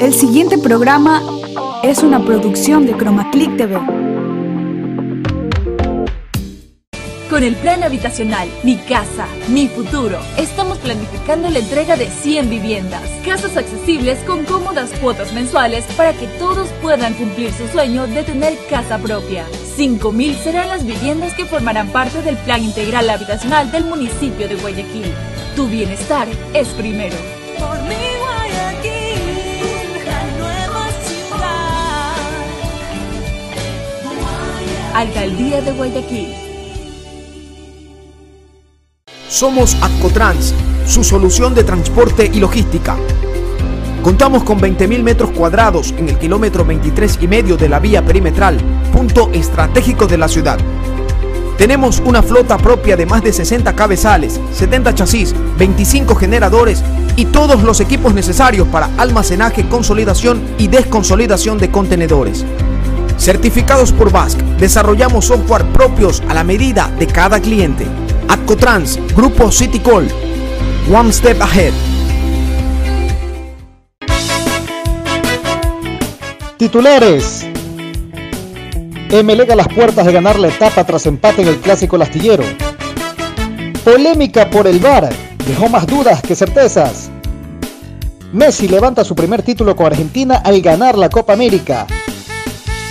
El siguiente programa es una producción de Chroma Click TV. Con el plan habitacional Mi Casa, Mi Futuro, estamos planificando la entrega de 100 viviendas, casas accesibles con cómodas cuotas mensuales para que todos puedan cumplir su sueño de tener casa propia. 5.000 serán las viviendas que formarán parte del plan integral habitacional del municipio de Guayaquil. Tu bienestar es primero. Por mi Alcaldía de Guayaquil. Somos Atcotrans, su solución de transporte y logística. Contamos con 20.000 metros cuadrados en el kilómetro 23 y medio de la vía perimetral, punto estratégico de la ciudad. Tenemos una flota propia de más de 60 cabezales, 70 chasis, 25 generadores y todos los equipos necesarios para almacenaje, consolidación y desconsolidación de contenedores. Certificados por BASC, desarrollamos software propios a la medida de cada cliente. Atcotrans, Grupo Citycol, One Step Ahead. Titulares. M lega las puertas de ganar la etapa tras empate en el clásico lastillero. Polémica por el VAR. Dejó más dudas que certezas. Messi levanta su primer título con Argentina al ganar la Copa América.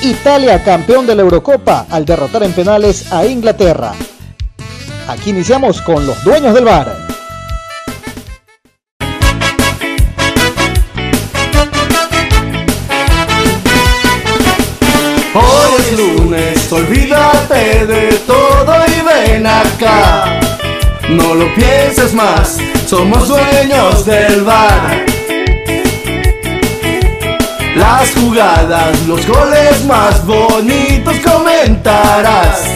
Italia campeón de la Eurocopa al derrotar en penales a Inglaterra. Aquí iniciamos con los dueños del bar. Hoy es lunes, olvídate de todo y ven acá. No lo pienses más, somos dueños del bar. Las jugadas, los goles más bonitos comentarás.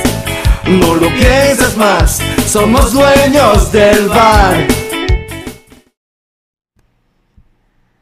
No lo pienses más, somos dueños del bar.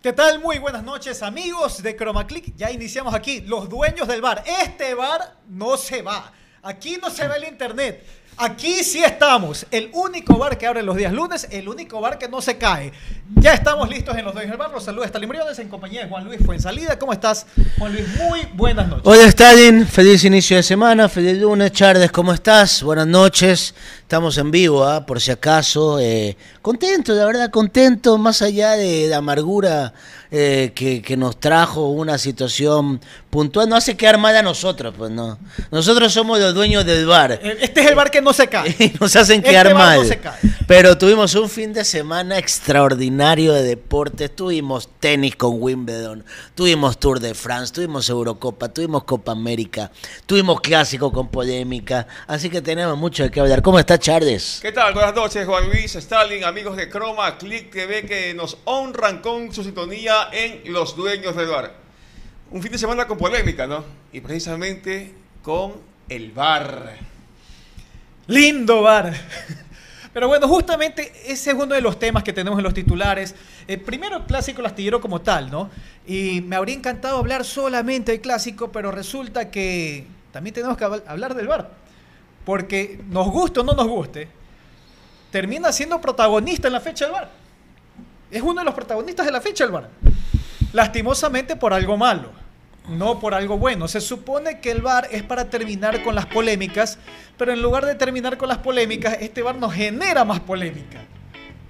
¿Qué tal? Muy buenas noches amigos de ChromaClick. Ya iniciamos aquí, los dueños del bar. Este bar no se va. Aquí no se va el internet. Aquí sí estamos. El único bar que abre los días lunes, el único bar que no se cae. Ya estamos listos en los dueños del bar. Los saluda Stalin en compañía de Juan Luis Fuensalida. ¿Cómo estás, Juan Luis? Muy buenas noches. Hola Stalin, feliz inicio de semana, feliz lunes, Charles, ¿cómo estás? Buenas noches, estamos en vivo, ¿ah? por si acaso. eh, contento, la verdad, contento, más allá de la amargura eh, que, que nos trajo una situación puntual, no hace quedar mal a nosotros, pues no. Nosotros somos los dueños del bar. Este es el bar que no se cae. y nos hacen Este quedar mal. no se cae. Pero tuvimos un fin de semana extraordinario de deportes. Tuvimos tenis con Wimbledon, tuvimos Tour de France, tuvimos Eurocopa, tuvimos Copa América, tuvimos clásico con polémica. Así que tenemos mucho de qué hablar. ¿Cómo está Charles? ¿Qué tal? Buenas noches, Juan Luis, Stalin, amigos de Chroma Click TV que nos honran con su sintonía en Los Dueños del Bar. Un fin de semana con polémica, ¿no? Y precisamente con el bar. Lindo bar. Pero bueno, justamente ese es uno de los temas que tenemos en los titulares. Eh, primero, el clásico lastillero como tal, ¿no? Y me habría encantado hablar solamente del clásico, pero resulta que también tenemos que habl- hablar del bar. Porque nos guste o no nos guste, termina siendo protagonista en la fecha del bar. Es uno de los protagonistas de la fecha del bar. Lastimosamente por algo malo, no por algo bueno. Se supone que el bar es para terminar con las polémicas, pero en lugar de terminar con las polémicas, este bar nos genera más polémica.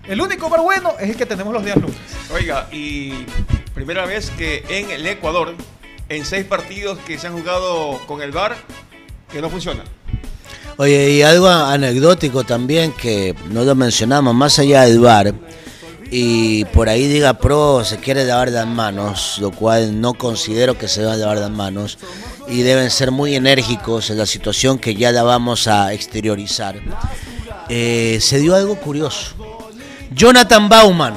El único bar bueno es el que tenemos los días lunes. Oiga, y primera vez que en el Ecuador, en seis partidos que se han jugado con el bar, que no funciona. Oye, y algo anecdótico también que no lo mencionamos, más allá del bar. Y por ahí diga pro se quiere lavar las manos, lo cual no considero que se deban lavar las manos. Y deben ser muy enérgicos en la situación que ya la vamos a exteriorizar. Eh, se dio algo curioso. Jonathan Bauman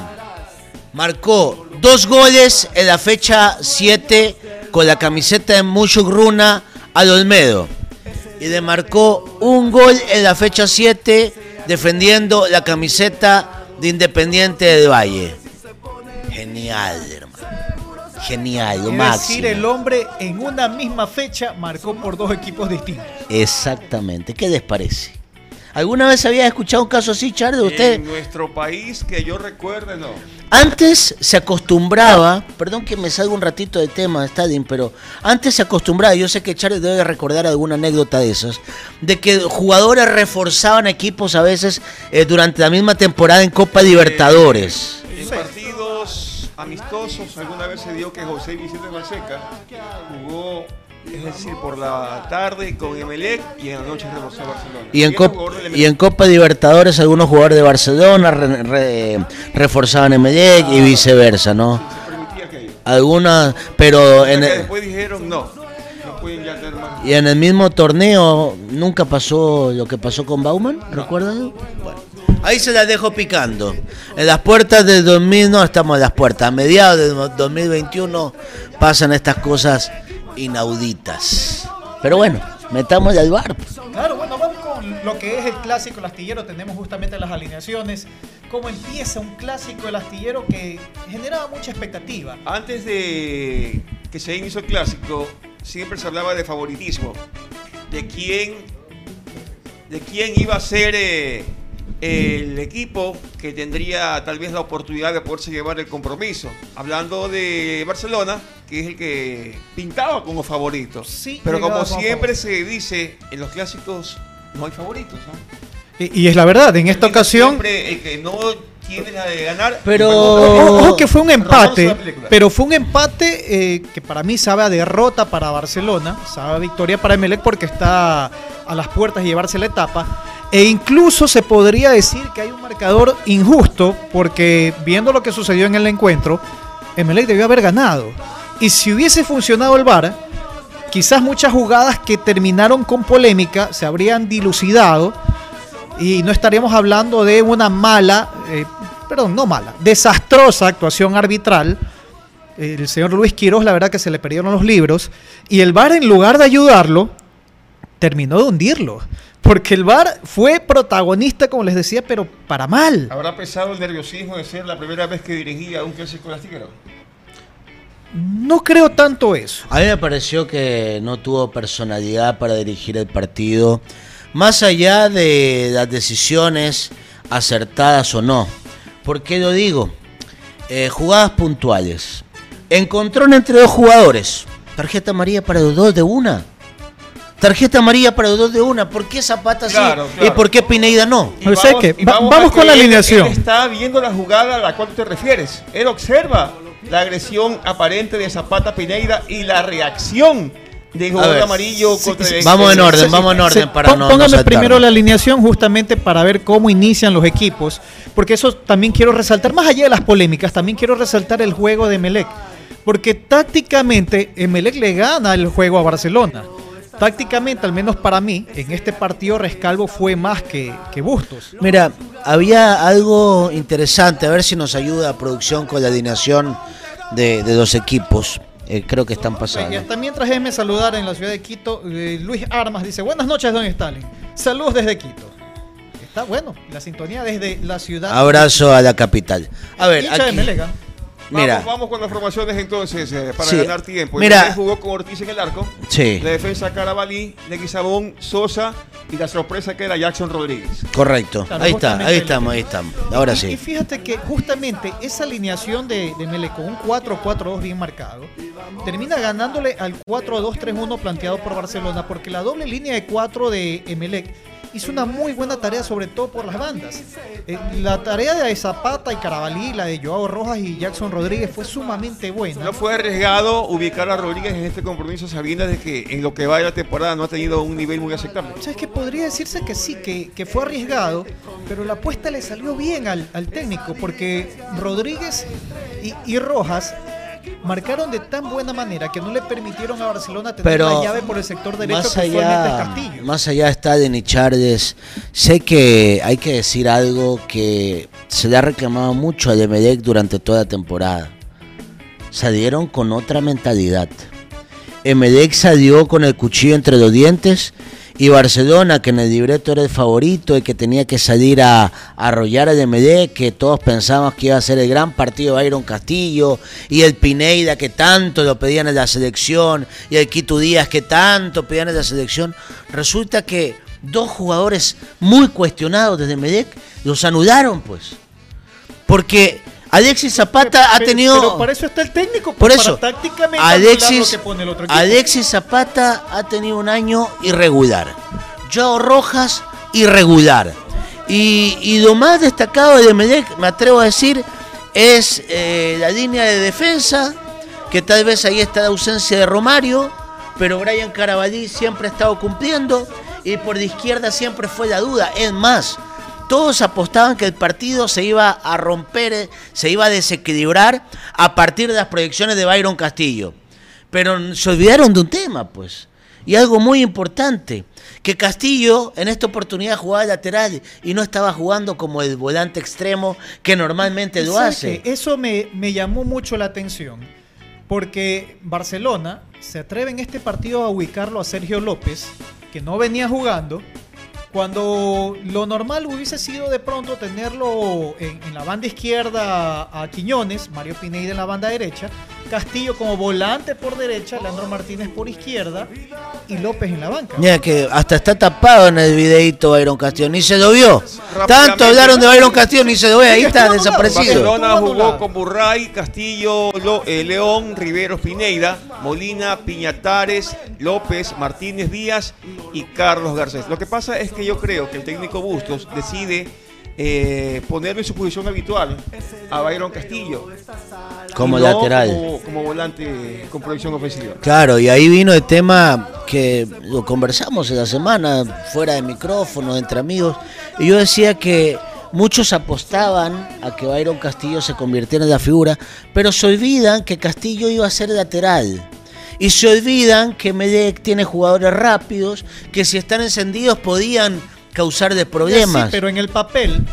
marcó dos goles en la fecha 7 con la camiseta de Mushuk Runa al Olmedo. Y le marcó un gol en la fecha 7 defendiendo la camiseta de Independiente del Valle. Genial, hermano. Genial, lo Es máximo. decir, el hombre en una misma fecha marcó por dos equipos distintos. Exactamente. ¿Qué les parece? ¿Alguna vez había escuchado un caso así, Char, de usted? En nuestro país, que yo recuerde, no. Antes se acostumbraba, perdón que me salga un ratito de tema, Stadin, pero antes se acostumbraba, yo sé que Charlie debe recordar alguna anécdota de esas, de que jugadores reforzaban equipos a veces eh, durante la misma temporada en Copa Libertadores. En partidos amistosos, alguna vez se dio que José Vicente Balseca jugó, es decir, por la tarde con Emelec y en la noche reforzó a Barcelona. Y en, Cop- y en. Copa Libertadores algunos jugadores de Barcelona re- re- reforzaban Emelec y viceversa, ¿no? Se permitía aquello. Algunas, pero en Que el, después dijeron no, no pueden ya tener más. y en el mismo torneo nunca pasó lo que pasó con Bauman, ¿recuerdan? Bueno, ahí se las dejo picando. En las puertas del 2000, no estamos en las puertas, a mediados del 2021 pasan estas cosas inauditas. Pero bueno, metamos al bar. Claro, bueno, vamos con lo que es el clásico del astillero. Tenemos justamente las alineaciones. Cómo empieza un clásico del astillero que generaba mucha expectativa. Antes de que se inició el clásico, siempre se hablaba de favoritismo. De quién, de quién iba a ser eh, el equipo que tendría tal vez la oportunidad de poderse llevar el compromiso. Hablando de Barcelona, que es el que pintaba como favorito. Sí, Pero como siempre favorito. se dice, en los clásicos no hay favoritos. ¿no? Y, y es la verdad, en esta ocasión. Siempre el que no tiene la de ganar. Pero- Ojo, ojo que fue un empate, pero fue un empate eh, que para mí sabe a derrota para Barcelona, sabe a victoria para Emelec porque está a las puertas de llevarse la etapa. E incluso se podría decir que hay un marcador injusto porque viendo lo que sucedió en el encuentro, Emelec debió haber ganado. Y si hubiese funcionado el VAR, quizás muchas jugadas que terminaron con polémica se habrían dilucidado y no estaríamos hablando de una mala, eh, perdón, no mala, desastrosa actuación arbitral. El señor Luis Quiroz, la verdad que se le perdieron los libros. Y el VAR, en lugar de ayudarlo, terminó de hundirlo. Porque el VAR fue protagonista, como les decía, pero para mal. ¿Habrá pesado el nerviosismo de ser la primera vez que dirigía un clásico lastiguero? No creo tanto eso. A mí me pareció que no tuvo personalidad para dirigir el partido, más allá de las decisiones acertadas o no. ¿Por qué lo digo? Eh, jugadas puntuales. Encontrón entre dos jugadores. Tarjeta amarilla para los dos de una. Tarjeta amarilla para los dos de una. ¿Por qué Zapata sí Claro, y claro. por qué Pineda no? Pero ¿sabes qué? y Va- vamos a con la él- alineación. Él está viendo la jugada a la cual te refieres. Él observa la agresión aparente de Zapata Pineida y la reacción de jugador amarillo sí, contra sí, el- Vamos en orden, vamos en orden para pon- no Póngame primero la alineación justamente para ver cómo inician los equipos, porque eso también quiero resaltar, más allá de las polémicas, también quiero resaltar el juego de Emelec, porque tácticamente Emelec le gana el juego a Barcelona. Tácticamente, al menos para mí, en este partido Rescalvo fue más que, que Bustos. Mira, había algo interesante, a ver si nos ayuda producción con la alineación de, de los equipos. Eh, creo que están Y pasando. hasta mientras déjeme saludar en la ciudad de Quito, eh, Luis Armas dice, buenas noches, don Stalin. Saludos desde Quito. Está bueno, la sintonía desde la ciudad. Abrazo a la capital. A ver, aquí-. Mira, Vamos, vamos con las formaciones entonces eh, para Sí. ganar tiempo. Mira. Mira, jugó con Ortiz en el arco. sí, La defensa Carabalí, Leguizamón, Sosa y la sorpresa que era Jackson Rodríguez. correcto. Claro, Ahí está, ahí el- estamos, ahí estamos. Ahora Y- Y sí. fíjate que justamente esa alineación de, de Emelec con un 4-4-2 bien marcado, termina ganándole al 4-2-3-1 planteado por Barcelona, porque la doble línea de 4 de Emelec hizo una muy buena tarea, sobre todo por las bandas. Eh, la tarea de Zapata y Carabalí, la de Joao Rojas y Jackson Rodríguez fue sumamente buena. No fue arriesgado ubicar a Rodríguez en este compromiso sabiendo de que en lo que va de la temporada no ha tenido un nivel muy aceptable. ¿Sabes que Podría decirse que sí, que, que fue arriesgado, pero la apuesta le salió bien al, al técnico, porque Rodríguez y, y Rojas marcaron de tan buena manera que no le permitieron a Barcelona tener Pero la llave por el sector derecho más que allá, Castillo. más allá está de Nichardes, sé que hay que decir algo que se le ha reclamado mucho a Emelec durante toda la temporada. Salieron con otra mentalidad. Emelec salió con el cuchillo entre los dientes y Barcelona, que en el libreto era el favorito y que tenía que salir a, arrollar al Emelec, que todos pensábamos que iba a ser el gran partido de Iron Castillo y el Pineida que tanto lo pedían en la selección y el Quito Díaz que tanto pedían en la selección, resulta que dos jugadores muy cuestionados desde Medec, los anudaron, pues. Porque Alexis Zapata ha tenido. Pero para eso está el técnico. Por eso, tácticamente Alexis, que pone el otro equipo. Alexis Zapata ha tenido un año irregular. Joao Rojas, irregular. Y, y lo más destacado de Medec, me atrevo a decir, es eh, la línea de defensa, que tal vez ahí está la ausencia de Romario, pero Brian Carabalí siempre ha estado cumpliendo, y por la izquierda siempre fue la duda. Es más, todos apostaban que el partido se iba a romper, eh, se iba a desequilibrar a partir de las proyecciones de Byron Castillo. Pero se olvidaron de un tema, pues. Y algo muy importante, que Castillo en esta oportunidad jugaba lateral y no estaba jugando como el volante extremo que normalmente lo ¿Sabes hace. Eso me, me llamó mucho la atención. Porque Barcelona se atreve en este partido a ubicarlo a Sergio López, que no venía jugando, cuando lo normal hubiese sido de pronto tenerlo en, la banda izquierda a Quiñones, Mario Pineida en la banda derecha, Castillo como volante por derecha, Leandro Martínez por izquierda y López en la banca. Mira que hasta está tapado en el videito Byron Castillo, ni se lo vio. Tanto hablaron de Byron Castillo, ni se lo ve, ahí está desaparecido. Barcelona jugó con Burray, Castillo, Lo- eh, León, Riveros, Pineida, Molina, Piñatares, López, Martínez Díaz y Carlos Garcés. Lo que pasa es que yo creo que el técnico Bustos decide eh, ponerlo en su posición habitual a Byron Castillo. Como no lateral. Como, como volante con proyección ofensiva. Claro, y ahí vino el tema que lo conversamos en la semana, fuera de micrófono, entre amigos, y yo decía que muchos apostaban a que Byron Castillo se convirtiera en la figura, pero se olvidan que Castillo iba a ser lateral. Y se olvidan que Medec tiene jugadores rápidos que si están encendidos podían causar de problemas. Sí, pero en el papel,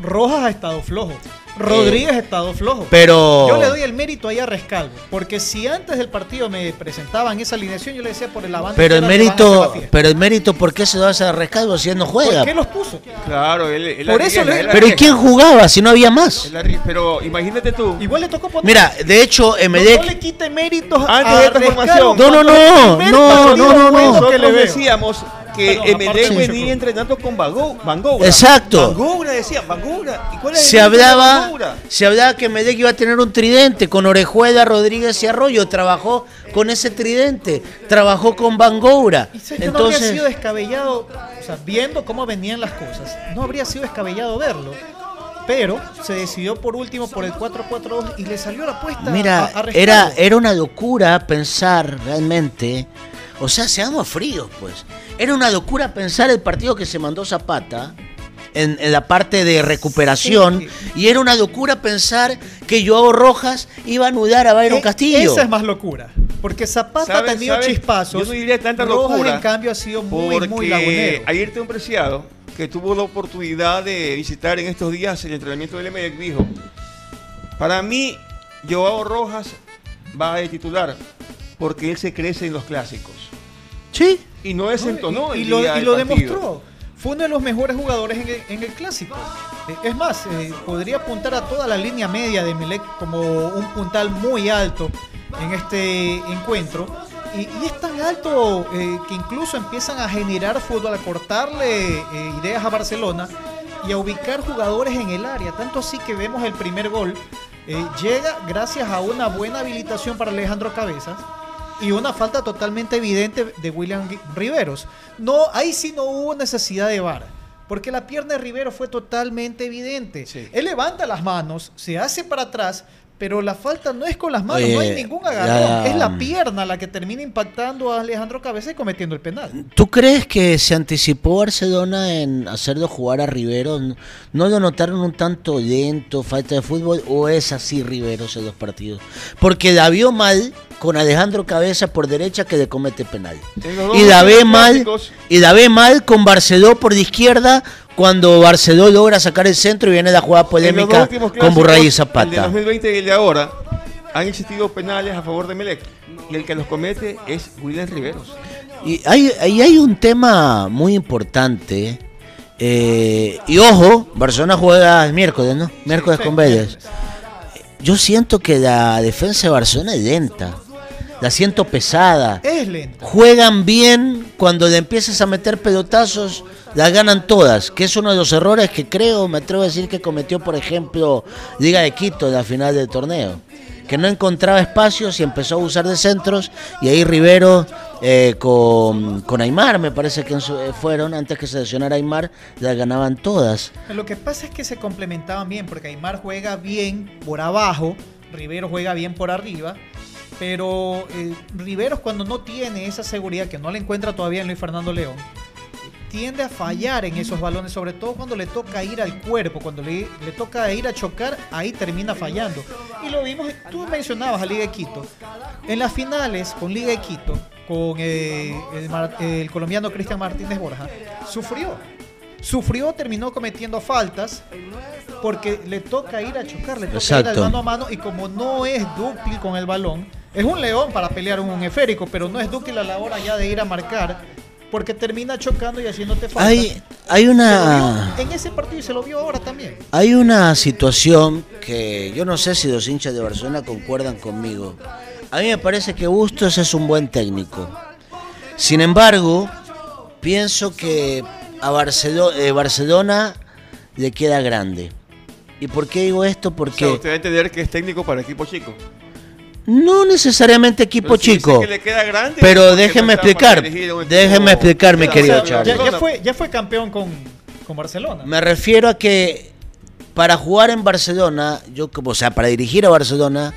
Rojas ha estado flojo. Rodríguez ha estado flojo. Eh, pero- Yo le doy el mérito ahí a Rescalvo. Porque si antes del partido me presentaban esa alineación, yo le decía por el avance. Pero el mérito, pero el mérito, ¿por qué se lo hace a Rescalvo si él no juega? ¿Por qué los puso? Claro, él, él Por eso arriesga, le- él Pero ¿y quién jugaba si no había más? Pero imagínate tú. Igual le tocó poner. Mira, de hecho, no, Emelec... no le quite méritos Antes a de esta formación. No, no, no, no, no, no, no. Nosotros veo. decíamos que Emelec de venía entrenando con Bango- Bangoura. Exacto. Bangoura decía, Bangoura. ¿Y cuál es el Se de hablaba, Bangoura? se hablaba que Medec iba a tener un tridente con Orejuela, Rodríguez y Arroyo. Trabajó con ese tridente, trabajó con. Y sé que no habría sido Entonces, descabellado, o sea, viendo cómo venían las cosas, no habría sido descabellado verlo. Pero se decidió por último por el 4-4-2 y le salió la apuesta mira, a, a Rescalvo. era, era una locura pensar realmente. O sea, seamos fríos, pues. Era una locura pensar el partido que se mandó Zapata. En, en la parte de recuperación y era una locura pensar que Joao Rojas iba a anudar a Byron Eh, Castillo. Esa es más locura. Porque Zapata ha ¿Sabes- tenido sabes? chispazos. Yo no diría tanta Rojas, locura, en cambio, ha sido muy, muy lagunero. ayer un Preciado, que tuvo la oportunidad de visitar en estos días el entrenamiento del Emelec, dijo, para mí, Joao Rojas va de titular, porque él se crece en los clásicos. Sí. Y no desentonó y, el y lo, y demostró. Fue uno de los mejores jugadores en el, en el clásico. Eh, Es más, eh, podría apuntar a toda la línea media de Melec como un puntal muy alto en este encuentro. Y, y es tan alto eh, que incluso empiezan a generar fútbol, a cortarle eh, ideas a Barcelona y a ubicar jugadores en el área. Tanto así que vemos el primer gol. eh, llega gracias a una buena habilitación para Alejandro Cabezas y una falta totalmente evidente de William Riveros. No, ahí sí no hubo necesidad de VAR, porque la pierna de Rivero fue totalmente evidente. Él levanta las manos, se hace para atrás, pero la falta no es con las manos, Oye, no hay ningún agarrón, la- es la pierna la que termina impactando a Alejandro Cabeza y cometiendo el penal. ¿Tú crees que se anticipó Barcelona en hacerlo jugar a Rivero? ¿No lo notaron un tanto lento, falta de fútbol? ¿O es así Rivero en los partidos? Porque la vio mal con Alejandro Cabeza por derecha que le comete penal. Y la ve últimos mal, y la ve mal con Barceló por de izquierda cuando Barceló logra sacar el centro y viene la jugada polémica con Burray y clásicos, El de Zapata. 2020 y el de ahora han existido penales a favor de Melec. Y el que los comete es William Riveros. Y hay, ahí hay un tema muy importante. eh, y ojo, Barcelona juega el miércoles, ¿no? Miércoles con Vélez. Yo siento que la defensa de Barcelona es lenta. La siento pesada. Es lento. Juegan bien cuando le empiezas a meter pelotazos, las ganan todas, que es uno de los errores que creo, me atrevo a decir que cometió, por ejemplo, Liga de Quito en la final del torneo, que no encontraba espacios y empezó a usar de centros, y ahí Rivero eh, con, con Aymar, me parece que eh, fueron, antes que se lesionara Aymar, las ganaban todas. Lo que pasa es que se complementaban bien, porque Aymar juega bien por abajo, Rivero juega bien por arriba, pero eh, Riveros cuando no tiene esa seguridad que no le encuentra todavía en Luis Fernando León, tiende a fallar en esos balones, sobre todo cuando le toca ir al cuerpo, cuando le, le toca ir a chocar, ahí termina fallando. Y lo vimos, tú mencionabas a Liga de Quito, en las finales con Liga de Quito, con eh, el, colombiano Cristian Martínez Borja, sufrió. Sufrió, terminó cometiendo faltas porque le toca ir a chocar, le toca ir al mano a mano y como no es dúctil con el balón, es un león para pelear un esférico, pero no es dúctil a la hora ya de ir a marcar porque termina chocando y haciéndote falta. Hay, hay una... vio en ese partido y se lo vio ahora también. Hay una situación que yo no sé si los hinchas de Barcelona concuerdan conmigo. A mí me parece que Bustos es un buen técnico. Sin embargo, pienso que a Barcelo- eh, Barcelona le queda grande. ¿Y por qué digo esto? O sea, Porque usted va a entender que es técnico para equipo chico. No necesariamente equipo Pero si chico. que le queda grande, Pero déjeme no explicar, equipo- déjeme explicar, mi querido o sea, Charlie. Ya, fue, ya fue campeón con, con Barcelona. Me refiero a que para jugar en Barcelona, yo como, o sea, para dirigir a Barcelona,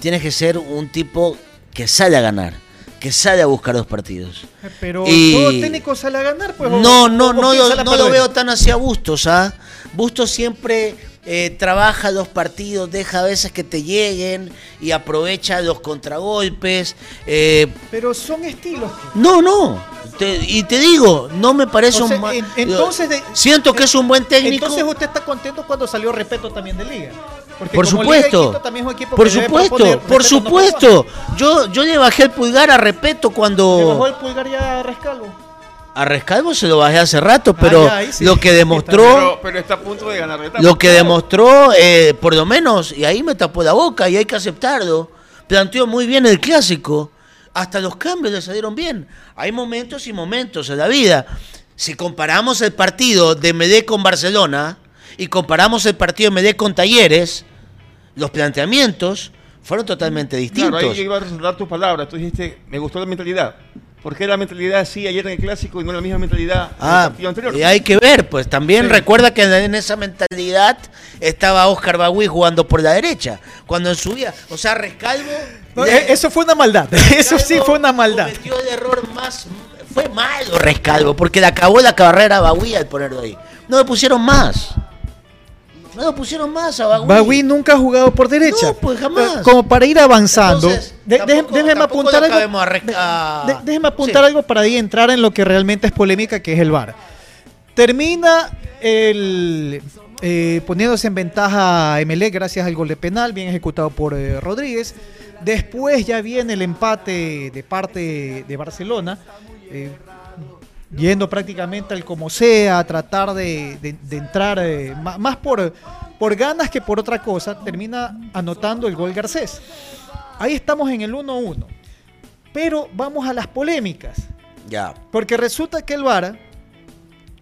tienes que ser un tipo que sale a ganar, que sale a buscar los partidos. Pero Y- todo técnico sale a ganar, pues. No, o- no, o no, a no lo veo tan hacia Bustos, ¿ah? Bustos siempre eh, trabaja los partidos, deja a veces que te lleguen y aprovecha los contragolpes. eh, Pero son estilos. no, no. te- y te digo, no me parece O sea, un ma- en- entonces de- siento que es un buen técnico. Entonces usted está contento cuando salió Repeto también de Liga. Porque Por supuesto. Quito también es un equipo Por supuesto, proponer, por no supuesto. Yo, yo le bajé el pulgar a Repeto propone. Le bajó cuando. el pulgar ya a Rescalvo. A Rescalvo se lo bajé hace rato, pero ya, ahí sí. lo que Pero, demostró. pero está a punto de ganar. Lo que demostró, eh, por lo menos, y ahí me tapó la boca y hay que aceptarlo, planteó muy bien el clásico. Hasta los cambios le salieron bien. Hay momentos y momentos en la vida. Si comparamos el partido de Medé con Barcelona y comparamos el partido de Medé con Talleres, los planteamientos fueron totalmente distintos. Claro, ahí yo iba a resaltar tus palabras. Tú dijiste, me gustó la mentalidad. ¿Por qué la mentalidad así ayer en el clásico y no la misma mentalidad en el Ah, partido anterior? y hay que ver, pues también Sí. recuerda que en esa mentalidad estaba Oscar Bagui jugando por la derecha, cuando en su vida, o sea, Rescalvo... No, le- eh, eso fue una maldad. Eso sí Rescalvo fue una maldad. Cometió el error más... Fue malo Rescalvo, porque le acabó la carrera a Bagui al ponerlo ahí. No le pusieron más. No pusieron más a Bagui. Bagui nunca ha jugado por derecha. No, pues, jamás. Eh, Como para ir avanzando. Entonces, de- tampoco- deje- déjeme tampoco apuntar algo. a de- déjeme apuntar Sí. algo para ahí entrar en lo que realmente es polémica, que es el VAR. Termina el eh, poniéndose en ventaja a MLE gracias al gol de penal, bien ejecutado por eh, Rodríguez. Después ya viene el empate de parte de Barcelona. eh, yendo prácticamente al como sea, a tratar de, de- de entrar eh, más por, por ganas que por otra cosa, termina anotando el gol Garcés. Ahí estamos en el 1-1. Pero vamos a las polémicas. Ya. Porque resulta que el VAR,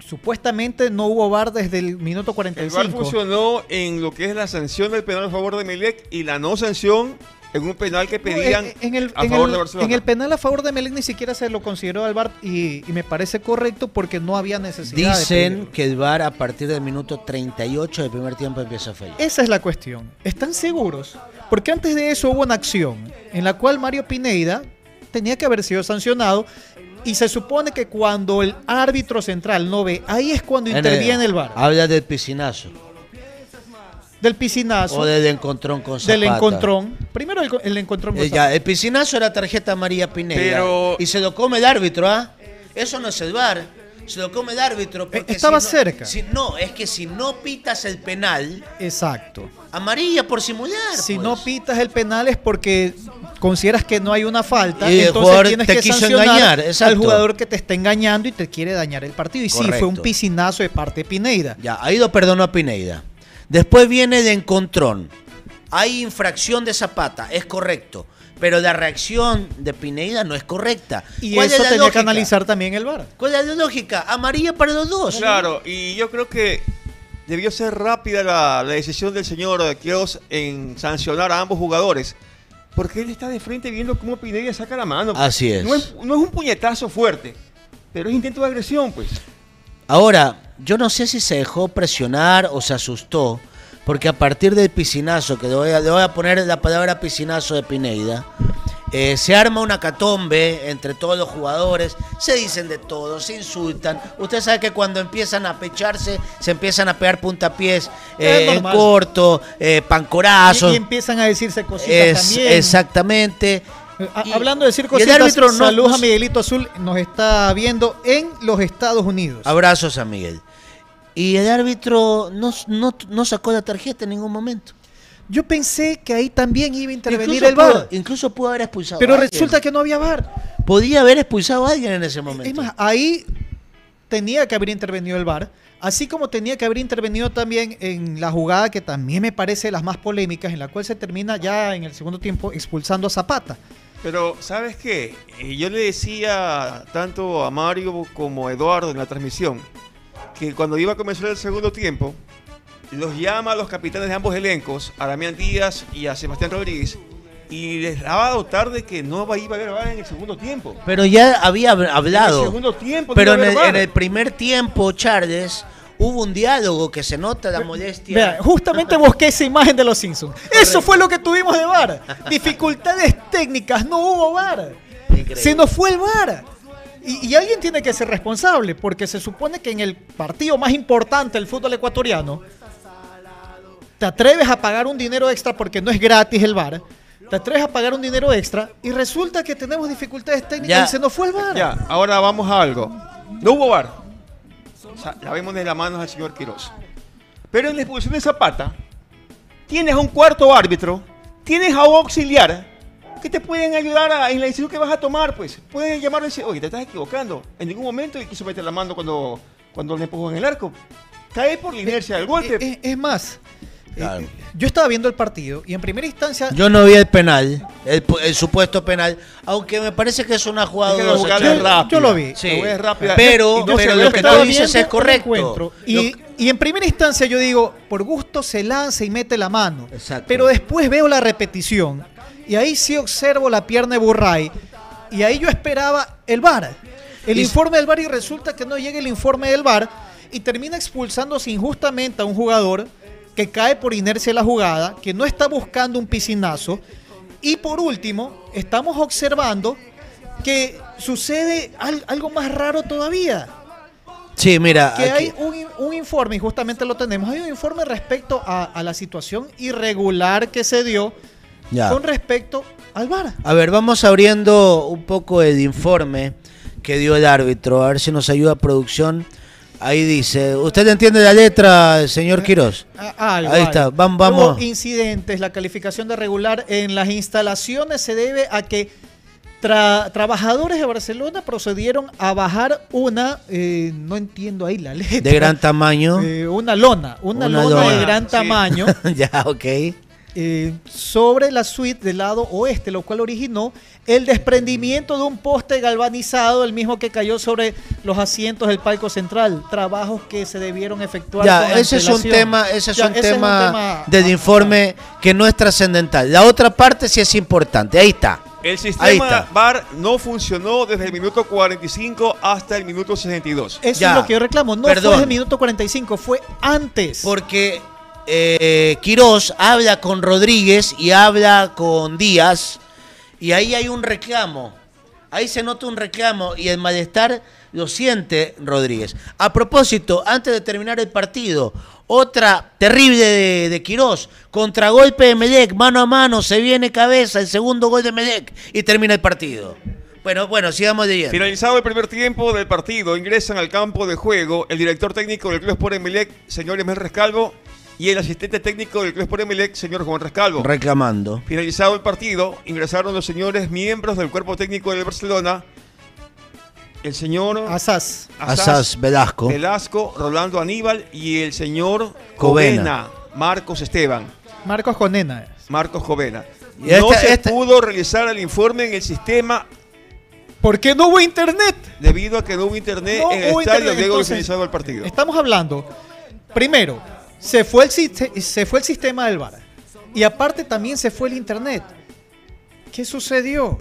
supuestamente no hubo VAR desde el minuto El 45. VAR funcionó en lo que es la sanción del penal a favor de Melec y la no sanción en un penal que No, pedían en, en el, a en favor el- de Barcelona. en el penal a favor de Melec ni siquiera se lo consideró al VAR y, y me parece correcto porque no había necesidad de Dicen que el VAR a partir del minuto 38 del primer tiempo empieza a fallar. Esa es la cuestión. ¿Están seguros? Porque antes de eso hubo una acción en la cual Mario Pineida tenía que haber sido sancionado y se supone que cuando el árbitro central no ve, ahí es cuando interviene el VAR. Habla del piscinazo. Del piscinazo, O del encontrón con Zapata. del encontrón. Primero el, el encontrón con Eh, ya, el piscinazo era tarjeta María Pineda. Pero- Y se lo come el árbitro, ¿ah? Eso no es el VAR. Se lo come el árbitro. porque Eh, estaba si no- cerca. si- no, es que si no pitas el penal, Exacto. amarilla por simular. Si pues. no pitas el penal es porque consideras que no hay una falta, Y entonces tienes te que quiso sancionar engañar, al exacto. jugador que te está engañando y te quiere dañar el partido. Y sí, fue un piscinazo de parte de Pineida. Ya, ahí lo perdonó a Pineida. Después viene de encontrón. Hay infracción de Zapata, es correcto. pero la reacción de Pineda no es correcta. Y ¿Cuál es eso la tenía que lógica? analizar también el VAR. ¿Cuál es la lógica? Amarilla para los dos. Claro, y yo creo que debió ser rápida la, la decisión del señor Quiroz en sancionar a ambos jugadores. Porque él está de frente viendo cómo Pineda saca la mano. Así es. No es, no es un puñetazo fuerte, pero es intento de agresión, pues. Ahora, yo no sé si se dejó presionar o se asustó, porque a partir del piscinazo, que le voy a, le voy a poner la palabra piscinazo de Pineida, eh, se arma una catombe entre todos los jugadores, se dicen de todo, se insultan. Usted sabe que cuando empiezan a pecharse, se empiezan a pegar puntapiés eh, en corto, eh, pancorazos. Y, y empiezan a decirse cositas Es- también. exactamente. Y- hablando de decir y el árbitro no- saludos a Miguelito Azul, nos está viendo en los Estados Unidos. Abrazos a Miguel. Y el árbitro no, no, no sacó la tarjeta en ningún momento. Yo pensé que ahí también iba a intervenir Incluso el pudo- VAR, incluso pudo haber expulsado pero a alguien. resulta que no había VAR. Podía haber expulsado a alguien en ese momento. Es más, ahí tenía que haber intervenido el VAR, así como tenía que haber intervenido también en la jugada que también me parece de las más polémicas, en la cual se termina ya en el segundo tiempo expulsando a Zapata. Pero, ¿sabes qué? Eh, Yo le decía tanto a Mario como a Eduardo en la transmisión que cuando iba a comenzar el segundo tiempo, los llama a los capitanes de ambos elencos, a Damián Díaz y a Sebastián Rodríguez, y les daba a dotar de que no iba a haber VAR en el segundo tiempo. Pero ya había hab- En el hablado. segundo tiempo Pero en a el, en el primer tiempo, Charles, hubo un diálogo que se nota la molestia. Vea, justamente busqué esa imagen de los Simpsons. Eso fue lo que tuvimos de VAR. Dificultades técnicas, no hubo VAR. Increíble. Se nos fue el VAR. Y, y alguien tiene que ser responsable, porque se supone que en el partido más importante del fútbol ecuatoriano, te atreves a pagar un dinero extra porque no es gratis el VAR. Te atreves a pagar un dinero extra y resulta que tenemos dificultades técnicas Ya. y se nos fue el VAR. Ya, ahora vamos a algo. No hubo VAR. O sea, la vemos de las manos al señor Quiroz. Pero en la expulsión de Zapata, tienes a un cuarto árbitro, tienes a un auxiliar que te pueden ayudar a- en la decisión que vas a tomar, pues. Pueden llamar y decir, oye, te estás equivocando. En ningún momento quiso meter la mano cuando, cuando le empujó en el arco. Cae por la inercia del golpe. Eh, eh, es más, Claro. eh, yo estaba viendo el partido y en primera instancia Yo no vi el penal, el, pu- el supuesto penal, aunque me parece que es una jugada Es que jugada rápida. yo lo vi. Sí. Rápida. Pero, Y no pero lo que tú dices es correcto. Y, y en primera instancia yo digo, por gusto se lanza y mete la mano. Exacto. Pero después veo la repetición y ahí sí observo la pierna de Burray y ahí yo esperaba el VAR. El Y- informe del VAR y resulta que no llega el informe del VAR y termina expulsándose injustamente a un jugador que cae por inercia de la jugada, que no está buscando un piscinazo. Y por último, estamos observando que sucede al- algo más raro todavía Sí, mira, que aquí- hay un, un informe, y justamente lo tenemos, hay un informe respecto a, a la situación irregular que se dio ya. con respecto al VAR. A ver, vamos abriendo un poco el informe que dio el árbitro, a ver si nos ayuda producción. Ahí dice, ¿usted entiende la letra, señor Quiroz? A- algo, Ahí está, vam- vamos. Hubo incidentes, la calificación de regular en las instalaciones se debe a que tra- trabajadores de Barcelona procedieron a bajar una, eh, no entiendo ahí la letra. De gran tamaño. eh, una lona, una, Una lona, lona, de gran sí. tamaño. ya, ok. Eh, sobre la suite del lado oeste, lo cual originó el desprendimiento de un poste galvanizado, el mismo que cayó sobre los asientos del palco central. Trabajos que se debieron efectuar. Ya, con ese es un tema, ese es Ya, un tema tema del informe que no es trascendental. La otra parte sí es importante. Ahí está. El sistema. VAR no funcionó desde el minuto 45 hasta el minuto 62. Eso Ya. es lo que yo reclamo. No Perdón. fue desde el minuto 45, fue antes. Porque eh, Quirós habla con Rodríguez y habla con Díaz. Y ahí hay un reclamo. Ahí se nota un reclamo y el malestar lo siente Rodríguez. A propósito, antes de terminar el partido, otra terrible de, de Quirós. Contragolpe de Medec, mano a mano, se viene cabeza, el segundo gol de Medec y termina el partido. Bueno, bueno, sigamos leyendo. Finalizado el primer tiempo del partido, ingresan al campo de juego el director técnico del Club Sport Emelec, señor Emel Rescalvo, y el asistente técnico del Club Sport Emelec, señor Juan Rescalvo. Reclamando. Finalizado el partido, ingresaron los señores miembros del cuerpo técnico del Barcelona, el señor Asas. Asas Velasco. Velasco, Rolando Aníbal y el señor Covena. Covena, Marcos Esteban. Marcos Conena. Marcos Jovena. Y no esta- se esta- pudo realizar el informe en el sistema ¿Por qué no hubo internet? debido a que no hubo internet No en el estadio internet, luego de entonces, finalizado el partido. Estamos hablando, primero, se fue, el, se fue el sistema del VAR. Y aparte también se fue el internet. ¿Qué sucedió?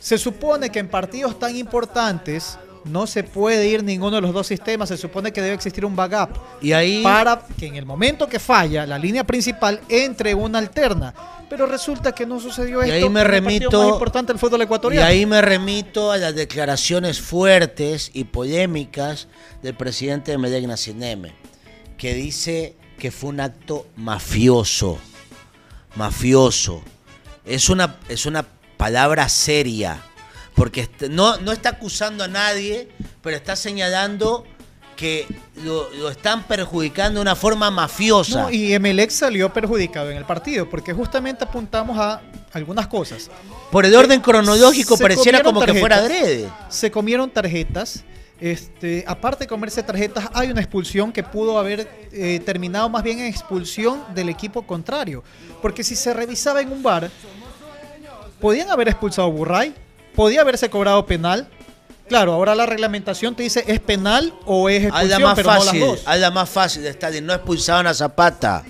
Se supone que en partidos tan importantes no se puede ir ninguno de los dos sistemas. Se supone que debe existir un backup. Y ahí Para que en el momento que falla la línea principal entre una alterna. Pero resulta que no sucedió Y esto. ahí me remito- más importante fútbol Y ecuatoriano. ahí me remito a las declaraciones fuertes y polémicas del presidente de Medellín Cineme, que dice que fue un acto mafioso. Mafioso. Es una, es una palabra seria, porque no, no está acusando a nadie, pero está señalando que lo, lo están perjudicando de una forma mafiosa. No, y Emelec salió perjudicado en el partido, porque justamente apuntamos a algunas cosas. Por el orden cronológico Se pareciera como que fuera adrede. Se comieron tarjetas. Este, aparte de comerse tarjetas, hay una expulsión que pudo haber eh, terminado más bien en expulsión del equipo contrario. Porque si se revisaba en un bar, podían haber expulsado a Burray, podía haberse cobrado penal. Claro, ahora la reglamentación te dice es penal o es expulsión, más pero no las fácil, dos. hazla más fácil de Stalin. No expulsaban a Zapata.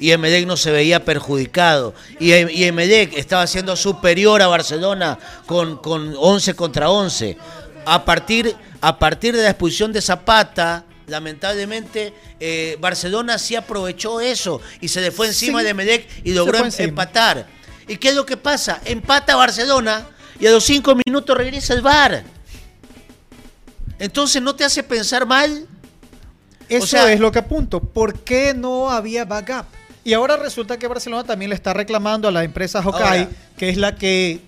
Y Emelec no se veía perjudicado. Y, Em- y Emelec estaba siendo superior a Barcelona con, con 11 contra 11. A partir, a partir de la expulsión de Zapata, lamentablemente, eh, Barcelona sí aprovechó eso y se le fue encima Sí, de Emelec y logró em- empatar. ¿Y qué es lo que pasa? Empata Barcelona y a los 5 minutos regresa el VAR. Entonces no te hace pensar mal Eso O sea- es lo que apunto. ¿Por qué no había backup? Y ahora resulta que Barcelona también le está reclamando a la empresa Hokai, Ahora- que es la que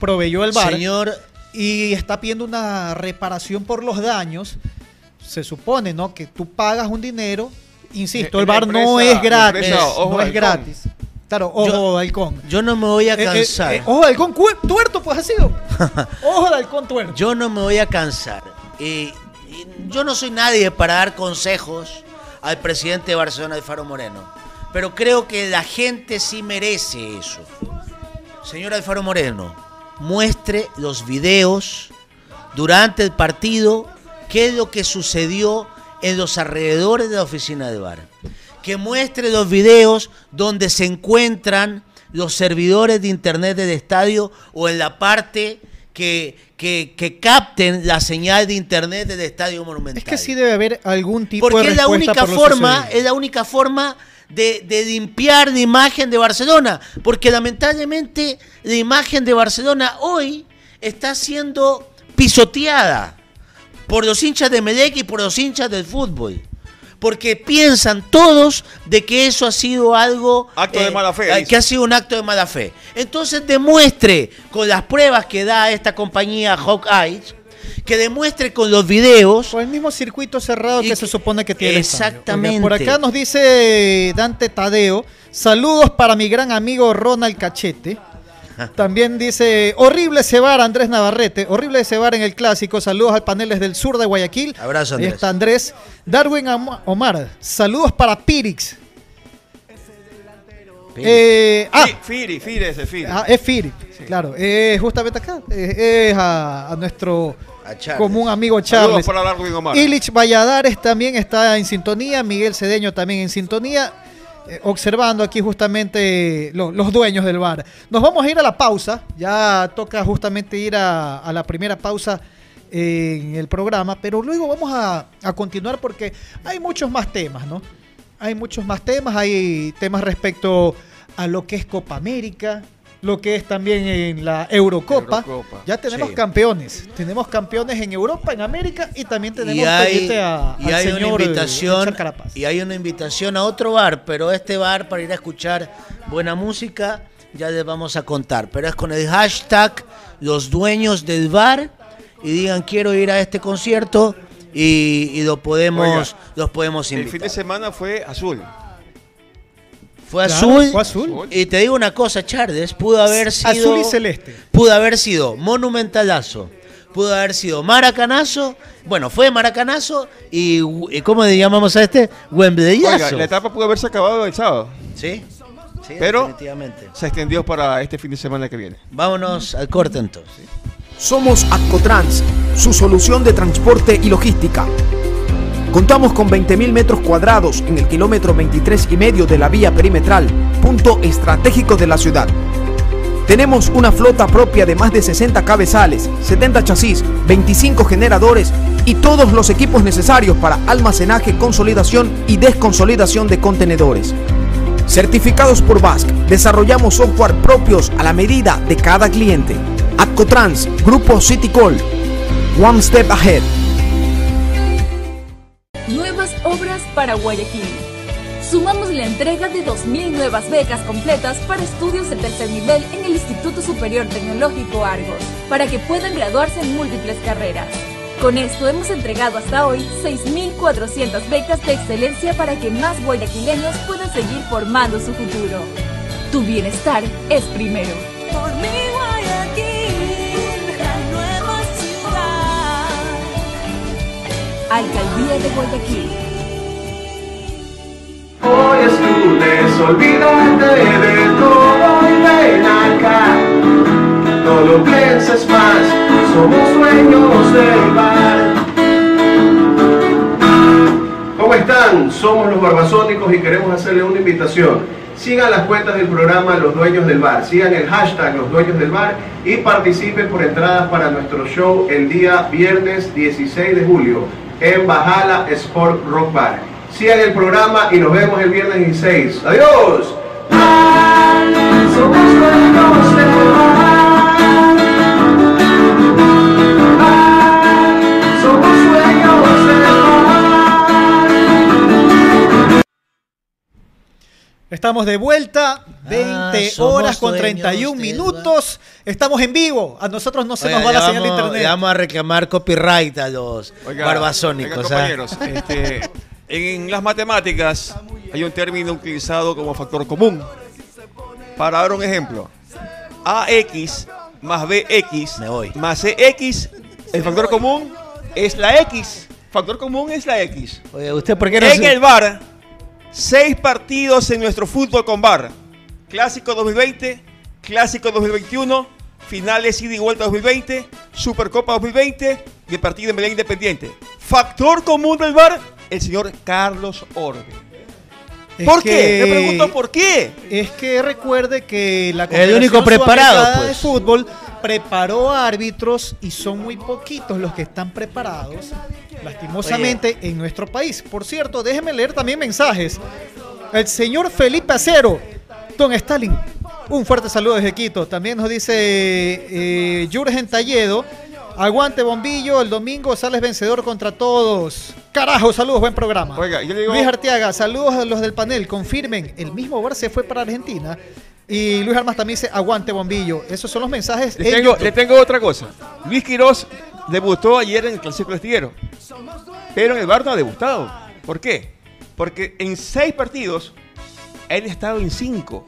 proveyó el bar, Señor, y está pidiendo una reparación por los daños. Se supone, ¿no? Que tú pagas un dinero. Insisto, Eh, el bar no es gratis. la empresa Ojo No es gratis. Claro, ojo Yo- de halcón. yo no me voy a Eh, eh, cansar. eh, ojo de halcón tuerto, pues ha sido. ojo de halcón tuerto. Yo no me voy a cansar. Y, y yo no soy nadie para dar consejos al presidente de Barcelona, Alfaro Moreno. Pero creo que la gente sí merece eso. Señor Alfaro Moreno, muestre los videos durante el partido, qué es lo que sucedió en los alrededores de la oficina de bar. Que muestre los videos donde se encuentran los servidores de internet del estadio o en la parte que, que, que capten la señal de internet del estadio monumental. Es que sí debe haber algún tipo Porque de es la respuesta única por forma, es la única forma de, de limpiar la imagen de Barcelona. Porque lamentablemente la imagen de Barcelona hoy está siendo pisoteada por los hinchas de Melec y por los hinchas del fútbol. Porque piensan todos de que eso ha sido algo... Acto de mala fe, eh, dice. Que ha sido un acto de mala fe. Entonces demuestre con las pruebas que da esta compañía Hawkeye, que demuestre con los videos Con el mismo circuito cerrado que se supone que tiene. el. Exactamente. Oiga, por acá nos dice Dante Tadeo. Saludos para mi gran amigo Ronald Cachete. También dice, horrible cebar Andrés Navarrete, horrible cebar en el clásico, saludos al paneles del sur de Guayaquil. Abrazo, Ahí Andrés. está Andrés. Darwin Omar, saludos para Pirix. Eh, ah, Fi- Firi, Firi ese Firi. ah, es Firi, claro, eh, justamente acá, eh, es a, a nuestro Charles. común amigo Charles. Illich Valladares también está en sintonía, Miguel Cedeño también en sintonía, eh, observando aquí justamente lo- los dueños del bar. Nos vamos a ir a la pausa, ya toca justamente ir a, a la primera pausa en el programa, pero luego vamos a, a continuar porque hay muchos más temas, ¿no? Hay muchos más temas, hay temas respecto a lo que es Copa América, lo que es también en la Eurocopa. Eurocopa, Ya tenemos sí. campeones, tenemos campeones en Europa, en América y también tenemos y hay, a, y al hay una señor, eh, invitación Carapaz. y hay una invitación a otro bar pero este bar para ir a escuchar buena música ya les vamos a contar pero es con el hashtag los dueños del bar y digan quiero ir a este concierto y, y lo podemos Oiga, los podemos El fin invitar de semana fue azul. Fue Claro, azul fue azul. y te digo una cosa Charles pudo haber sido Azul y celeste. pudo haber sido monumentalazo, pudo haber sido maracanazo, bueno, fue maracanazo y, y ¿cómo le llamamos a este? Oiga, Wembleyazo. la etapa pudo haberse acabado el sábado. ¿Sí? Sí, pero definitivamente. se extendió para este fin de semana que viene. Vámonos al corte entonces. Somos Accotrans, su solución de transporte y logística. Contamos con 20.000 metros cuadrados en el kilómetro 23 y medio de la vía perimetral, punto estratégico de la ciudad. Tenemos una flota propia de más de 60 cabezales, 70 chasis, 25 generadores y todos los equipos necesarios para almacenaje, consolidación y desconsolidación de contenedores. Certificados por BASC, desarrollamos software propios a la medida de cada cliente. Accotrans, Grupo Citycol, One Step Ahead. Para Guayaquil. Sumamos la entrega de 2.000 nuevas becas completas para estudios de tercer nivel en el Instituto Superior Tecnológico Argos, para que puedan graduarse en múltiples carreras. Con esto hemos entregado hasta hoy 6.400 becas de excelencia para que más guayaquileños puedan seguir formando su futuro. Tu bienestar es primero. Por mi Guayaquil, la nueva ciudad. Alcaldía de Guayaquil. Hoy es lunes, olvídate de todo y ven acá. No lo pienses más, somos dueños del bar. ¿Cómo están? Somos los Barbasónicos y queremos hacerle una invitación. Sigan las cuentas del programa Los Dueños del Bar, sigan el hashtag Los Dueños del Bar y participen por entradas para nuestro show el día viernes 16 de julio en Bajala Sport Rock Bar. Sigan el programa y nos vemos el viernes 16. ¡Adiós! Estamos de vuelta, 20 Ah, horas con dueños 31 del minutos. Estamos en vivo. A nosotros no se Oiga, nos va la señal de vamos- internet. le vamos a reclamar copyright a los Oiga, barbasónicos. oiga, ¿ah? compañeros, este, en las matemáticas hay un término utilizado como factor común. Para dar un ejemplo, AX más BX Me voy. más CX, el factor común es la X. Factor común es la X. Oye, ¿usted por qué no En se- el bar, seis partidos en nuestro fútbol con bar. Clásico 2020, Clásico 2021, finales ida y vuelta 2020, Supercopa 2020 y el partido en Belén Independiente. Factor común del bar, el señor Carlos Orbe. Es ¿Por que- qué? Me pregunto por qué. Es que recuerde que la El único preparado, Sudamericana pues. de fútbol preparó árbitros y son muy poquitos los que están preparados, lastimosamente, en nuestro país. Por cierto, déjeme leer también mensajes. El señor Felipe Acero, Don Stalin, un fuerte saludo desde Quito. También nos dice eh, Jurgen Talledo. Aguante bombillo, el domingo sales vencedor contra todos. Carajo, saludos, buen programa. Oiga, yo le digo- Luis Arteaga, saludos a los del panel, confirmen, el mismo Bar se fue para Argentina. Y Luis Armas también dice, aguante bombillo. Esos son los mensajes. Le en tengo, le tengo otra cosa. Luis Quiroz debutó ayer en el Clásico Astillero. Pero en el bar no ha debutado. ¿Por qué? Porque en seis partidos, él ha estado en cinco.